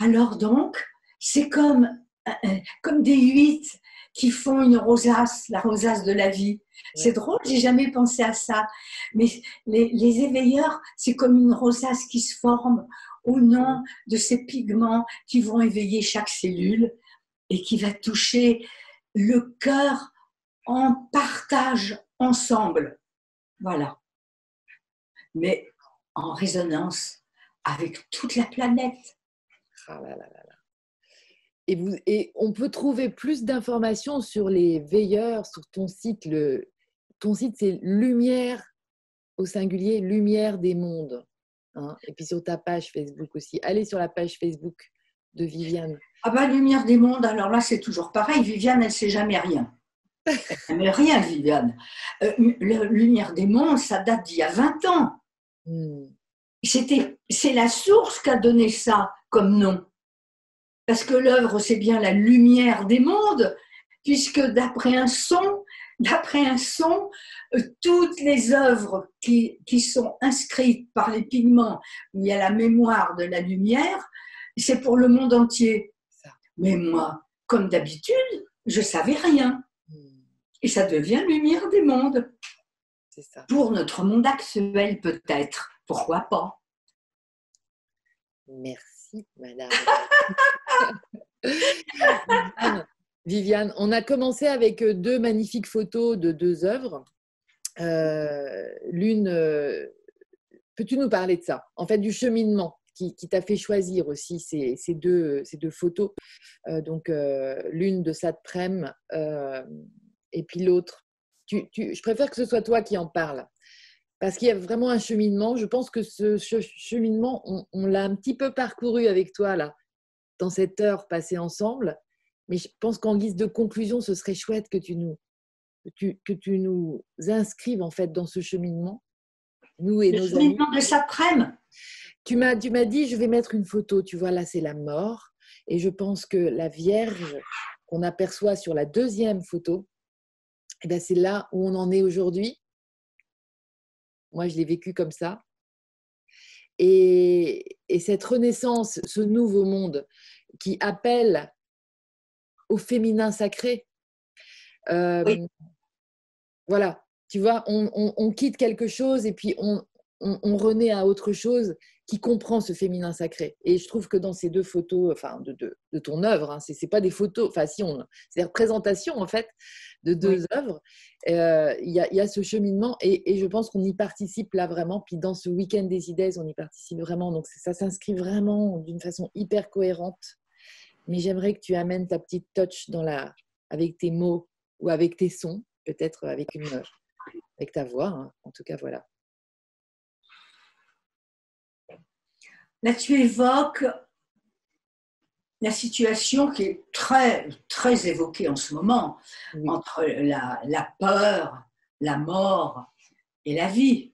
Alors donc, c'est comme, euh, comme des huit qui font une rosace, la rosace de la vie. C'est drôle, j'ai jamais pensé à ça. Mais les, les éveilleurs, c'est comme une rosace qui se forme au nom de ces pigments qui vont éveiller chaque cellule et qui va toucher le cœur en partage ensemble. Voilà. Mais en résonance avec toute la planète. Ah là là et, vous, et on peut trouver plus d'informations sur les veilleurs sur ton site. Le, ton site, c'est Lumière au singulier, Lumière des mondes. Hein. et puis sur ta page Facebook aussi. Allez sur la page Facebook de Viviane. Ah bah Lumière des mondes, alors là c'est toujours pareil. Viviane, elle ne sait jamais rien. Elle ne rien, Viviane. Euh, Lumière des mondes, ça date d'il y a 20 ans. Hmm. C'était, c'est la source qui a donné ça comme nom. Parce que l'œuvre, c'est bien la lumière des mondes, puisque d'après un son, d'après un son, euh, toutes les œuvres qui, qui, sont inscrites par les pigments, où il y a la mémoire de la lumière, c'est pour le monde entier. Mais moi, comme d'habitude, je savais rien. Hmm. Et ça devient lumière des mondes. Ça. Pour notre monde actuel, peut-être. Pourquoi pas? Merci, madame. Viviane, on a commencé avec euh, deux magnifiques photos de deux œuvres. Euh, l'une, euh, peux-tu nous parler de ça? En fait, du cheminement qui, t'a fait choisir aussi ces, deux, photos. donc, l'une de Sad Prem et puis l'autre. je préfère que ce soit toi qui en parle. Parce qu'il y a vraiment un cheminement. Je pense que ce cheminement, on l'a un petit peu parcouru avec toi là, dans cette heure passée ensemble. Mais je pense qu'en guise de conclusion, ce serait chouette que tu nous, que tu, que tu nous inscrives en fait dans ce cheminement, nous et le nos cheminement de Saprem. Tu m'as, tu m'as dit, je vais mettre une photo. Tu vois, là, c'est la mort. Et je pense que la Vierge qu'on aperçoit sur la deuxième photo, eh bien, c'est là où on en est aujourd'hui. Moi, je l'ai vécu comme ça. Et, et, cette renaissance, ce nouveau monde qui appelle au féminin sacré. Euh, voilà, tu vois, on, quitte quelque chose et puis on, renaît à autre chose qui comprend ce féminin sacré. Et je trouve que dans ces deux photos, enfin de, de, ton œuvre, hein, ce c'est pas des photos, enfin si on, c'est des représentations en fait de deux œuvres. Euh, il y, a, ce cheminement et, je pense qu'on y participe là vraiment. Puis dans ce week-end des idées, on y participe vraiment. Donc ça s'inscrit vraiment d'une façon hyper cohérente mais j'aimerais que tu amènes ta petite touch dans la, avec tes mots ou avec tes sons, peut-être avec, une, avec ta voix. Hein. En tout cas, voilà. Là, tu évoques la situation qui est très, très évoquée en ce moment entre la, la, peur, la mort et la vie.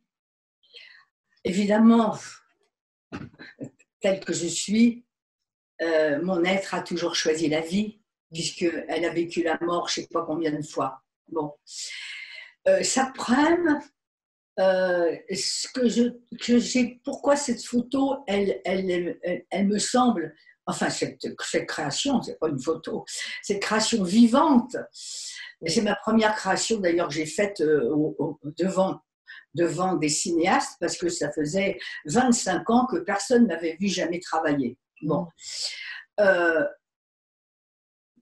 Évidemment, tel que je suis, euh, mon être a toujours choisi la vie, puisqu'elle a vécu la mort je ne sais pas combien de fois. Bon. euh, euh, ce que je, que j'ai, pourquoi cette photo, elle, elle, elle, me semble, enfin cette, cette création, c'est pas une photo, cette création vivante. C'est ma première création d'ailleurs que j'ai faite euh, devant devant des cinéastes parce que ça faisait 25 ans que personne n'avait vu jamais travailler. Bon. Euh,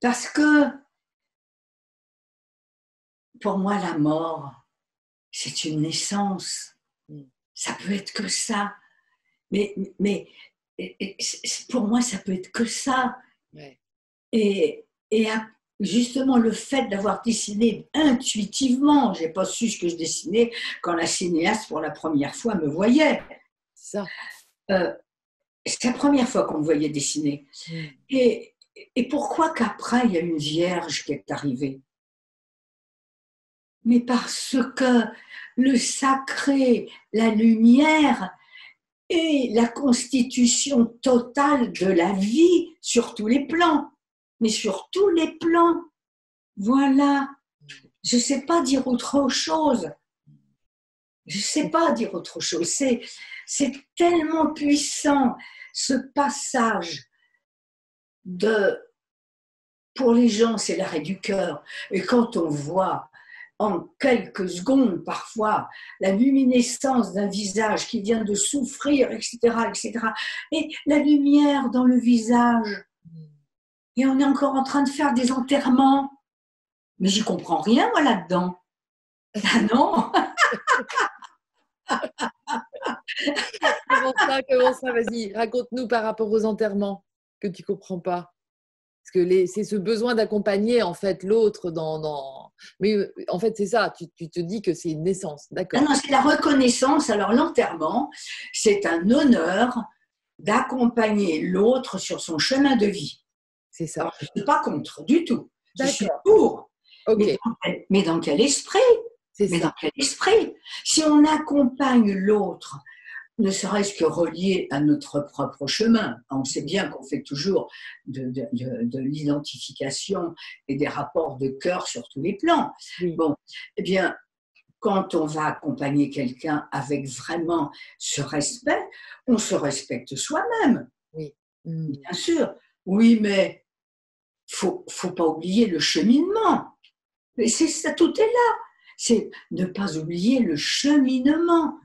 parce que pour moi, la mort, c'est une naissance. Ça peut être que ça. Mais, mais pour moi, ça peut être que ça. Et, et justement, le fait d'avoir dessiné intuitivement, j'ai pas su ce que je dessinais quand la cinéaste, pour la première fois, me voyait. Ça. Euh, c'est la première fois qu'on me voyait dessiner. Hmm. Et, et pourquoi qu'après, il y a une vierge qui est arrivée? Mais parce que le sacré, la lumière est la constitution totale de la vie sur tous les plans, mais sur tous les plans. Voilà. Je ne sais pas dire autre chose. Je ne sais pas dire autre chose. C'est, tellement puissant ce passage de, pour les gens, c'est l'arrêt du cœur. Et quand on voit en quelques secondes parfois la luminescence d'un visage qui vient de souffrir, etc., etc., et la lumière dans le visage, et on est encore en train de faire des enterrements, mais j'y comprends rien moi là-dedans. Ah non Comment ça, comment ça? Vas-y, raconte-nous par rapport aux enterrements que tu comprends pas. Parce que c'est ce besoin d'accompagner en fait l'autre dans, Mais euh, en fait, c'est ça, tu, te dis que c'est une naissance, d'accord Non, non c'est la reconnaissance. Alors l'enterrement, c'est un honneur d'accompagner l'autre sur son chemin de vie. C'est ça. je ne suis pas contre du tout. Je suis pour. mais dans quel esprit? Mais dans quel esprit? Si on accompagne l'autre, ne serait-ce que relié à notre propre chemin, on sait bien qu'on fait toujours de, l'identification et des rapports de cœur sur tous les plans. Bon, eh bien, quand on va accompagner quelqu'un avec vraiment ce respect, on se respecte soi-même. Oui. Mm. Bien sûr. Oui, mais faut, faut pas oublier le cheminement. Mais c'est ça, tout est là c'est ne pas oublier le cheminement.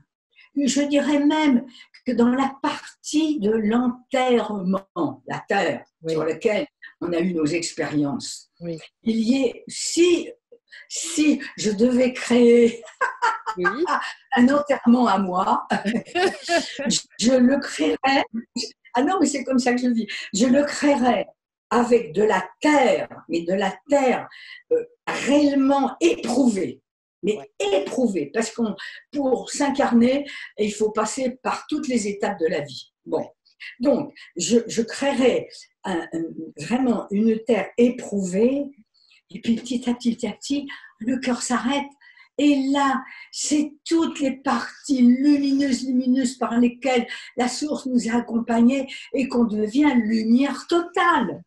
Je dirais même que dans la partie de l'enterrement, la terre sur laquelle on a eu nos expériences, il y ait, si, si je devais créer un enterrement à moi, je, le créerais. Ah non, mais c'est comme ça que je le dis. Je le créerais avec de la terre, mais de la terre euh, réellement éprouvée mais éprouvé, parce qu'on pour s'incarner, il faut passer par toutes les étapes de la vie. Bon, donc je, je créerai vraiment une terre éprouvée, et puis petit à petit, petit à petit, le cœur s'arrête. Et là, c'est toutes les parties lumineuses, lumineuses par lesquelles la source nous a accompagnés et qu'on devient lumière totale.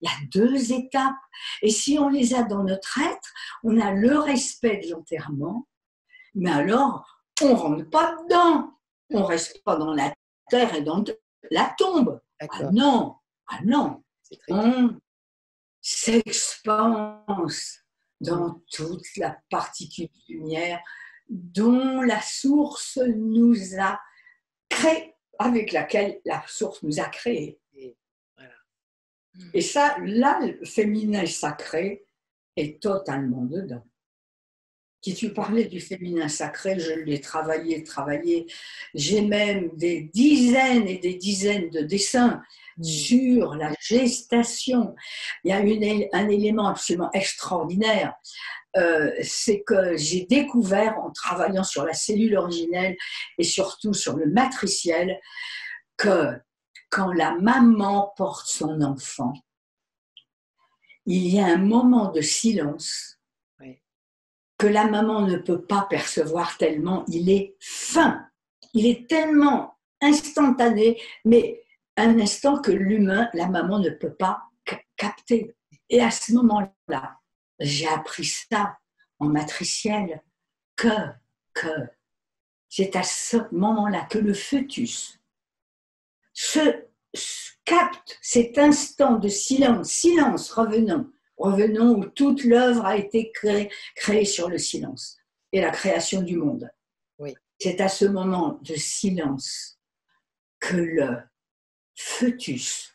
Il y a deux étapes. Et si on les a dans notre être, on a le respect de l'enterrement, mais alors, on ne rentre pas dedans. On ne reste pas dans la terre et dans la tombe. Ah non, ah non. On s'expanse dans toute la particule de lumière dont la source nous a créé, avec laquelle la source nous a créé. Et ça, là, le féminin sacré est totalement dedans. Si tu parlais du féminin sacré, je l'ai travaillé, travaillé. J'ai même des dizaines et des dizaines de dessins mm. sur la gestation. Il y a un élément absolument extraordinaire, euh, c'est que j'ai découvert en travaillant sur la cellule originelle et surtout sur le matriciel que quand la maman porte son enfant, il y a un moment de silence que la maman ne peut pas percevoir tellement il est fin. Il est tellement instantané, mais un instant que l'humain, la maman ne peut pas capter. Et à ce moment-là, j'ai appris ça en matriciel que, que, c'est à ce moment-là que le fœtus se, capte cet instant de silence, silence, revenons, revenons où toute l'œuvre a été créée, créée sur le silence et la création du monde. Oui. C'est à ce moment de silence que le fœtus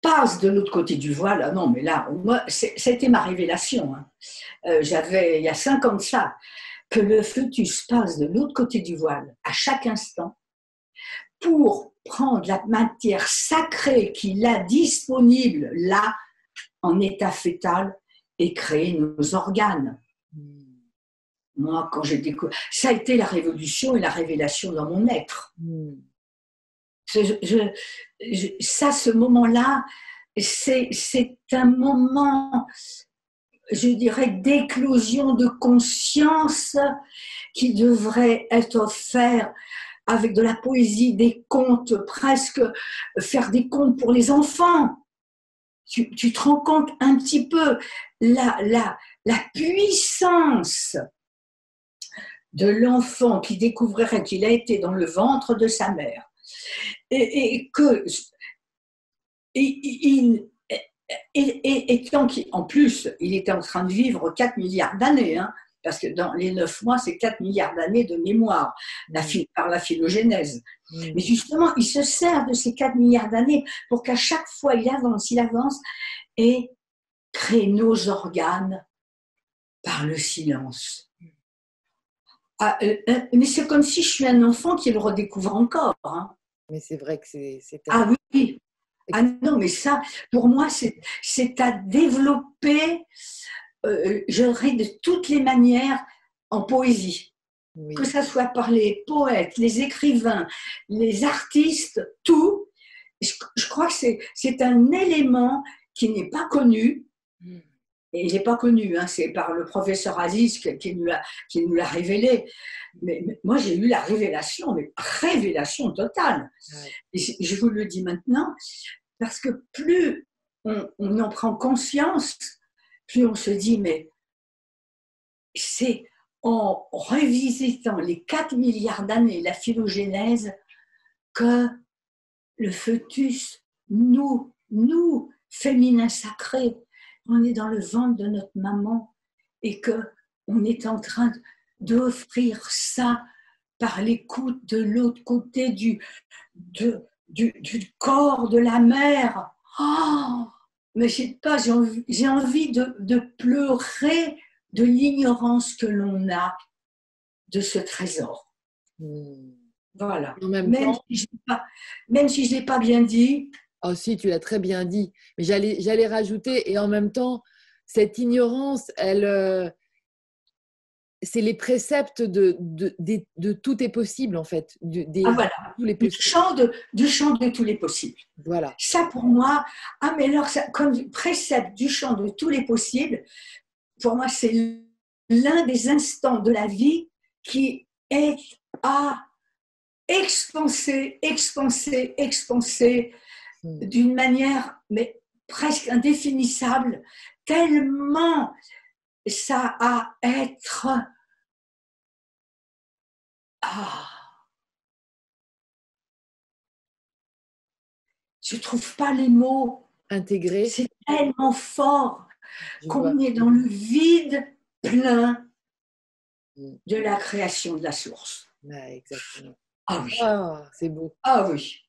passe de l'autre côté du voile. Ah non, mais là, moi, c'était ma révélation. Hein. Euh, j'avais, il y a cinq ans de ça, que le fœtus passe de l'autre côté du voile à chaque instant pour prendre la matière sacrée qu'il a disponible là, en état fœtal, et créer nos organes. Hmm. Moi, quand j'ai découvert, ça a été la révolution et la révélation dans mon être. Hmm ça, ce moment-là, c'est un moment, je dirais, d'éclosion de conscience qui devrait être offert avec de la poésie, des contes, presque faire des contes pour les enfants. Tu, te rends compte un petit peu la, la, la puissance de l'enfant qui découvrirait qu'il a été dans le ventre de sa mère, et, que il, et, en plus, il était en train de vivre 4 milliards d'années, hein, parce que dans les 9 mois, c'est 4 milliards d'années de mémoire la, par la phylogénèse. Mais justement, il se sert de ces 4 milliards d'années pour qu'à chaque fois, il avance, il avance et crée nos organes par le silence. Ah, euh, euh, mais c'est comme si je suis un enfant qui le redécouvre encore. Hein. Mais c'est vrai que c'est. Ah oui, ah non, mais ça, pour moi, c'est à développer, euh, je dirais, de toutes les manières en poésie. Que ce soit par les poètes, les écrivains, les artistes, tout. Je, crois que c'est un élément qui n'est pas connu. Mmh. Et il n'est pas connu, hein, c'est par le professeur Aziz qui, nous l'a révélé. Mais, moi, j'ai eu la révélation, mais révélation totale. Et je vous le dis maintenant, parce que plus on, en prend conscience, plus on se dit, mais c'est en revisitant les 4 milliards d'années, la phylogénèse, que le fœtus, nous, nous, féminin sacré, on est dans le ventre de notre maman et que on est en train d'offrir ça par l'écoute de l'autre côté du, du, corps de la mère. Oh, mais je sais pas, j'ai envie, envie de, pleurer de l'ignorance que l'on a de ce trésor. Hmm. Voilà. Même, si même, si je ne l'ai pas bien dit, Oh si, tu l'as très bien dit. Mais j'allais, j'allais rajouter, et en même temps, cette ignorance, elle, euh, c'est les préceptes de, de, de, tout est possible, en fait. des, ah, voilà. tous les du, champ de, du champ de tous les possibles. Voilà. Ça, pour moi, ah, mais alors, ça, comme précepte du champ de tous les possibles, pour moi, c'est l'un des instants de la vie qui est à expanser, expanser, expanser Hmm. d'une manière mais presque indéfinissable, tellement ça a être... Ah, je trouve pas les mots. Intégrés. C'est tellement fort qu'on est dans le vide plein hmm. de la création de la source. exactement. Ah oui. Ah, c'est beau. Ah oui.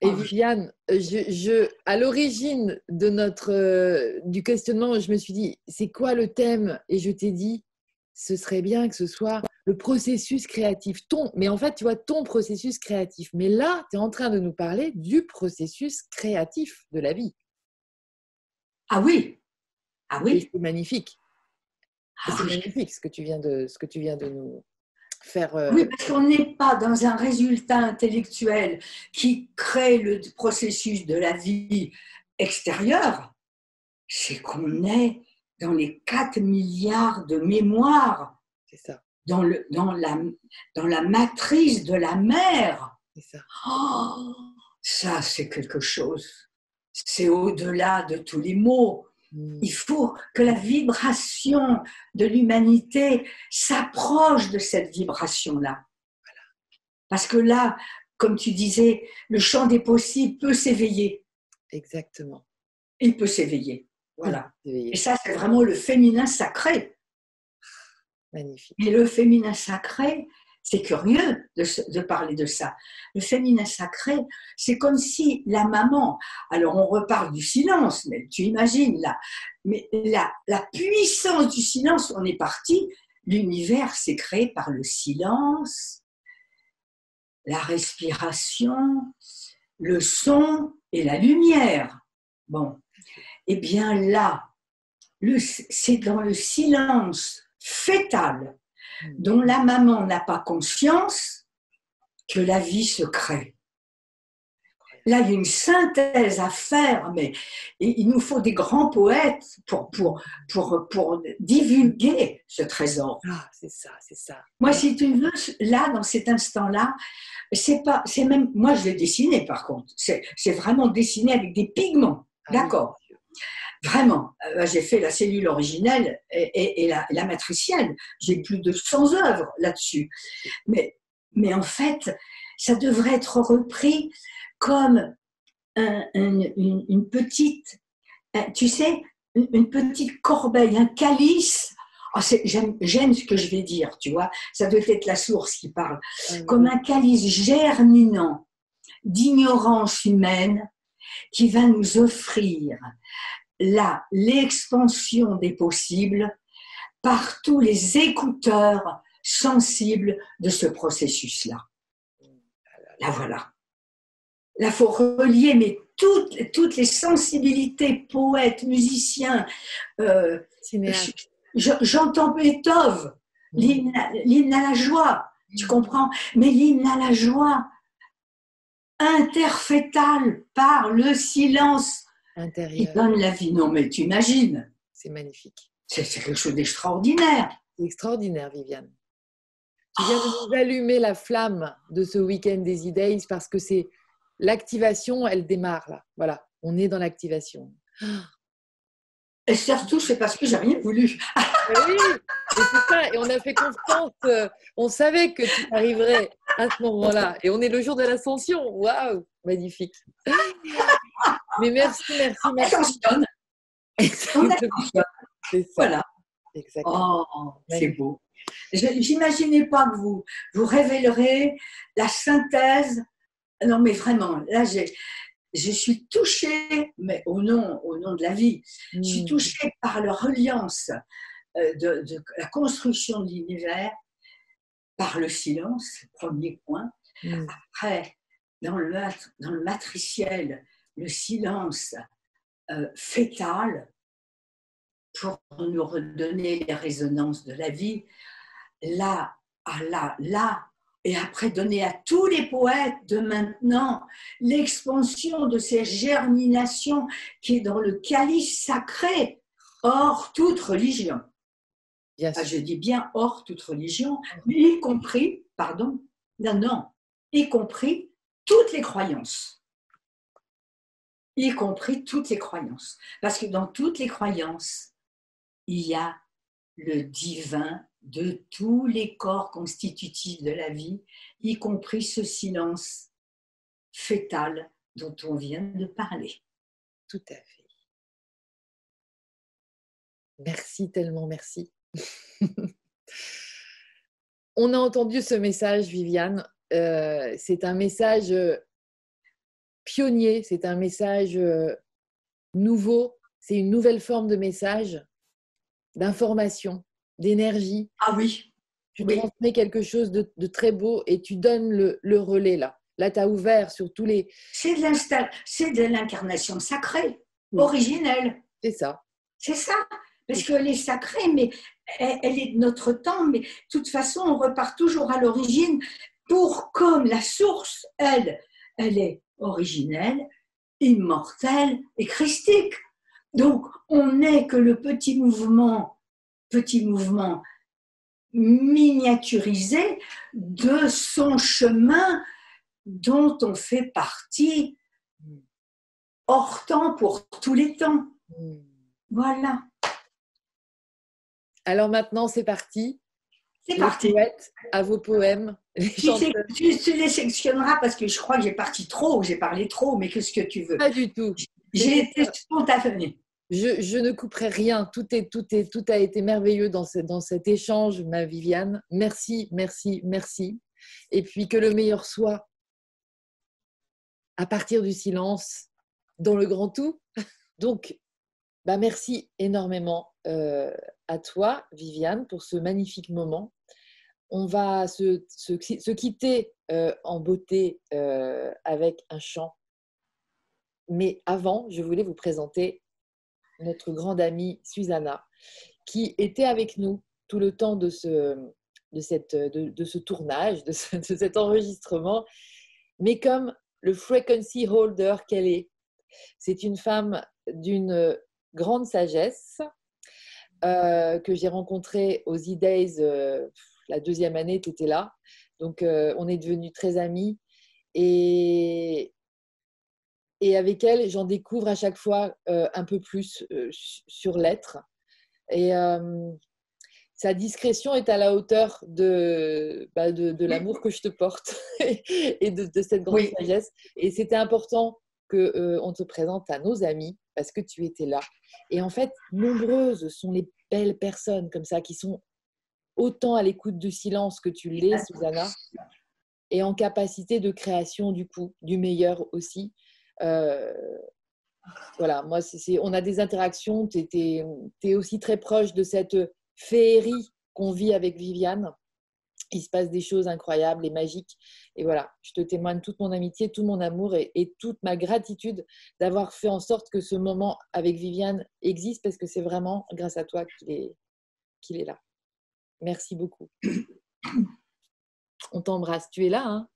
Et ah Viviane, je, je, à l'origine de notre euh, du questionnement, je me suis dit, c'est quoi le thème? Et je t'ai dit, ce serait bien que ce soit le processus créatif. Ton, mais en fait, tu vois, ton processus créatif. Mais là, tu es en train de nous parler du processus créatif de la vie. Ah oui. Ah oui. C'est magnifique. Ah c'est magnifique ce que tu viens de, ce que tu viens de nous, euh, oui, parce qu'on n'est pas dans un résultat intellectuel qui crée le processus de la vie extérieure, c'est qu'on est dans les 4 milliards de mémoires. C'est ça. Dans, le, dans, la, dans la matrice de la mer. Ça. Oh, ça, c'est quelque chose. C'est au-delà de tous les mots. Mm. Il faut que la vibration de l'humanité s'approche de cette vibration-là. Parce que là, comme tu disais, le champ des possibles peut s'éveiller. Exactement. Il peut s'éveiller. Voilà. Et ça, c'est vraiment le féminin sacré. Magnifique. Et le féminin sacré, c'est curieux de parler de ça. Le féminin sacré, c'est comme si la maman, alors on reparle du silence, mais tu imagines là, mais la, la puissance du silence, on est parti, l'univers s'est créé par le silence, la respiration, le son et la lumière. Bon, eh bien là, c'est dans le silence fœtal dont la maman n'a pas conscience que la vie se crée. Là, il y a une synthèse à faire, mais il nous faut des grands poètes pour, pour, pour, pour divulguer ce trésor. Ah, c'est ça, c'est ça. Moi, si tu veux, là, dans cet instant-là, c'est pas, c'est même, moi, je l'ai dessiné par contre. C'est, vraiment dessiné avec des pigments. Ah D'accord. Vraiment, Euh, j'ai fait la cellule originelle et, et- et la, la matricielle. J'ai plus de 100 œuvres là-dessus. Mais, mais en fait, ça devrait être repris comme un- un- une, une petite, tu sais, une, une petite corbeille, un calice. J'aime, j'aime ce que je vais dire, tu vois. Ça doit être la source qui parle Ah, comme un calice germinant d'ignorance humaine qui va nous offrir là l'expansion des possibles par tous les écouteurs sensibles de ce processus-là. Là, voilà. Là, faut relier mais toutes, toutes les sensibilités, poètes, musiciens. euh, je- J'entends Beethoven, l'hymne l'hymne à la joie, tu comprends? Mais l'hymne à la joie, interfétal par le silence qui Intérieur. donne la vie. Non, mais tu imagines, C'est magnifique. c'est quelque chose d'extraordinaire. Extraordinaire, Viviane. Tu viens de nous allumer la flamme de ce week-end des E-Days parce que c'est l'activation, elle démarre là. Voilà, on est dans l'activation. Et surtout, c'est parce que j'ai rien voulu. Mais oui, et c'est ça. Et on a fait confiance. euh, On savait que tu arriverais à ce moment-là. Et on est le jour de l'ascension. Waouh, magnifique. Mais merci, merci, merci. C'est ça. Voilà. Exactement. Oh, c'est beau. J'imaginais pas que vous vous révélerez la synthèse. Non, mais vraiment, là, j'ai- je suis touchée, mais au nom, au nom de la vie, je suis Mm. touchée par la reliance de, de la construction de l'univers par le silence, premier point. Mm. Après, dans le, mat- dans le matriciel, le silence euh, fœtal pour nous redonner les résonances de la vie. Là, à là, là, et après donner à tous les poètes de maintenant l'expansion de ces germinations qui est dans le calice sacré, hors toute religion. Bien Ah, sûr. je dis bien hors toute religion, mais y compris, pardon, non, non, y compris toutes les croyances. Y compris toutes les croyances. Parce que dans toutes les croyances, il y a le divin de tous les corps constitutifs de la vie, y compris ce silence fœtal dont on vient de parler. Tout à fait. Merci tellement, merci. On a entendu ce message, Viviane. Euh, c'est un message euh, pionnier, c'est un message euh, nouveau, c'est une nouvelle forme de message, d'information, d'énergie. Ah oui, Tu Oui. transmets quelque chose de, de très beau et tu donnes le, le relais là. Là, tu as ouvert sur tous les... c'est de l'insta- c'est de l'incarnation sacrée, Oui. originelle. C'est ça. C'est ça, parce qu'elle est sacrée, mais elle, est de notre temps, mais de toute façon, on repart toujours à l'origine pour comme la source, elle, elle est originelle, immortelle et christique. Donc, on n'est que le petit mouvement, petit mouvement miniaturisé de son chemin dont on fait partie hors temps pour tous les temps. Mm. Voilà. Alors maintenant, c'est parti. C'est parti. à vos poèmes. Tu, les sectionneras parce que je crois que j'ai parti trop, j'ai parlé trop, mais qu'est-ce que tu veux Pas du tout. J'ai été spontanée. Je, je, ne couperai rien. Tout, est, tout, est, tout a été merveilleux dans, ce, dans cet échange, ma Viviane. Merci, merci, merci. Et puis que le meilleur soit à partir du silence, dans le grand tout. Donc, bah merci énormément euh, à toi, Viviane, pour ce magnifique moment. On va se, se, quitter euh, en beauté euh, avec un chant. Mais avant, je voulais vous présenter notre grande amie Susanna, qui était avec nous tout le temps de ce, de cette, de, ce tournage, de, de, cet enregistrement. Mais comme le frequency holder qu'elle est, c'est une femme d'une grande sagesse euh, que j'ai rencontrée aux E-Days euh, la deuxième année, tu étais là. Donc, euh, on est devenus très amis. Et, et avec elle, j'en découvre à chaque fois un peu plus sur l'être. Et sa discrétion est à la hauteur de, bah, de, l'amour que je te porte et de, cette grande sagesse. Et c'était important qu'on on te présente à nos amis parce que tu étais là. Et en fait, nombreuses sont les belles personnes comme ça qui sont autant à l'écoute du silence que tu l'es, Susanna, et en capacité de création du coup, du meilleur aussi. Euh, voilà, moi, c'est, on a des interactions, tu es, aussi très proche de cette féerie qu'on vit avec Viviane. Il se passe des choses incroyables et magiques. Et voilà, je te témoigne toute mon amitié, tout mon amour et, toute ma gratitude d'avoir fait en sorte que ce moment avec Viviane existe parce que c'est vraiment grâce à toi qu'il est, qu'il est là. Merci beaucoup. On t'embrasse. Tu es là, hein?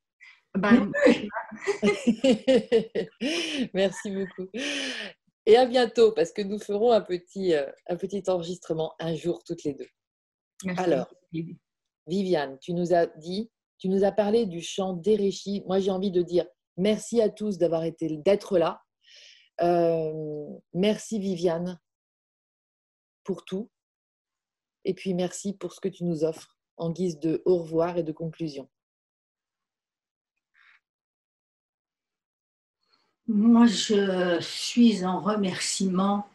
Ben, Merci beaucoup. Et à bientôt parce que nous ferons un petit, euh, un petit enregistrement un jour toutes les deux. Alors, Viviane, tu nous as dit, tu nous as parlé du chant d'Erechi. Moi, j'ai envie de dire merci à tous d'avoir été, d'être là. Euh, merci Viviane pour tout. Et puis merci pour ce que tu nous offres en guise de au revoir et de conclusion. Moi, je suis en remerciement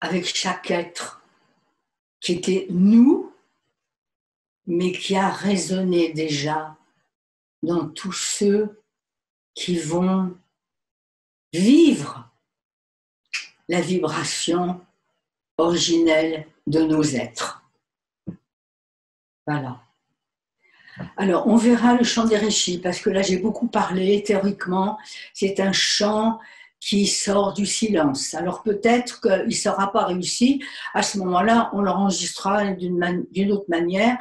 avec chaque être qui était nous, mais qui a résonné déjà dans tous ceux qui vont vivre la vibration originelle de nos êtres. Voilà. Alors, on verra le chant des réchis, parce que là, j'ai beaucoup parlé théoriquement. C'est un chant qui sort du silence. Alors, peut-être qu'il ne sera pas réussi. À ce moment-là, on l'enregistrera d'une autre manière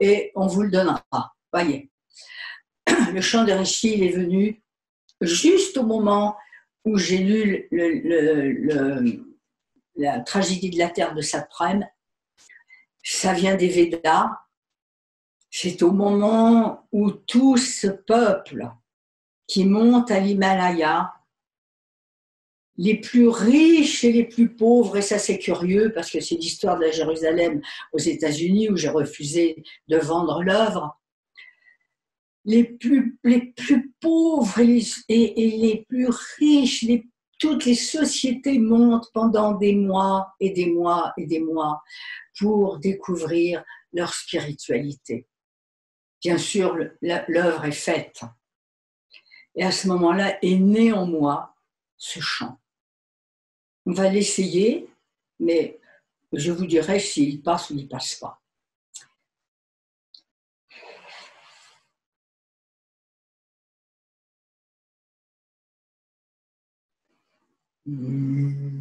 et on vous le donnera. Voyez. Le chant des réchis, il est venu juste au moment où j'ai lu la tragédie de la terre de Saprem. Ça vient des Védas c'est au moment où tout ce peuple qui monte à l'Himalaya, les plus riches et les plus pauvres, et ça c'est curieux parce que c'est l'histoire de la Jérusalem aux États-Unis où j'ai refusé de vendre l'œuvre, les plus, les plus pauvres et les, plus riches, toutes les sociétés montent pendant des mois et des mois et des mois pour découvrir leur spiritualité bien sûr, l'œuvre est faite. Et à ce moment-là est né en moi ce chant. On va l'essayer, mais je vous dirai s'il passe ou il passe pas. Hmm.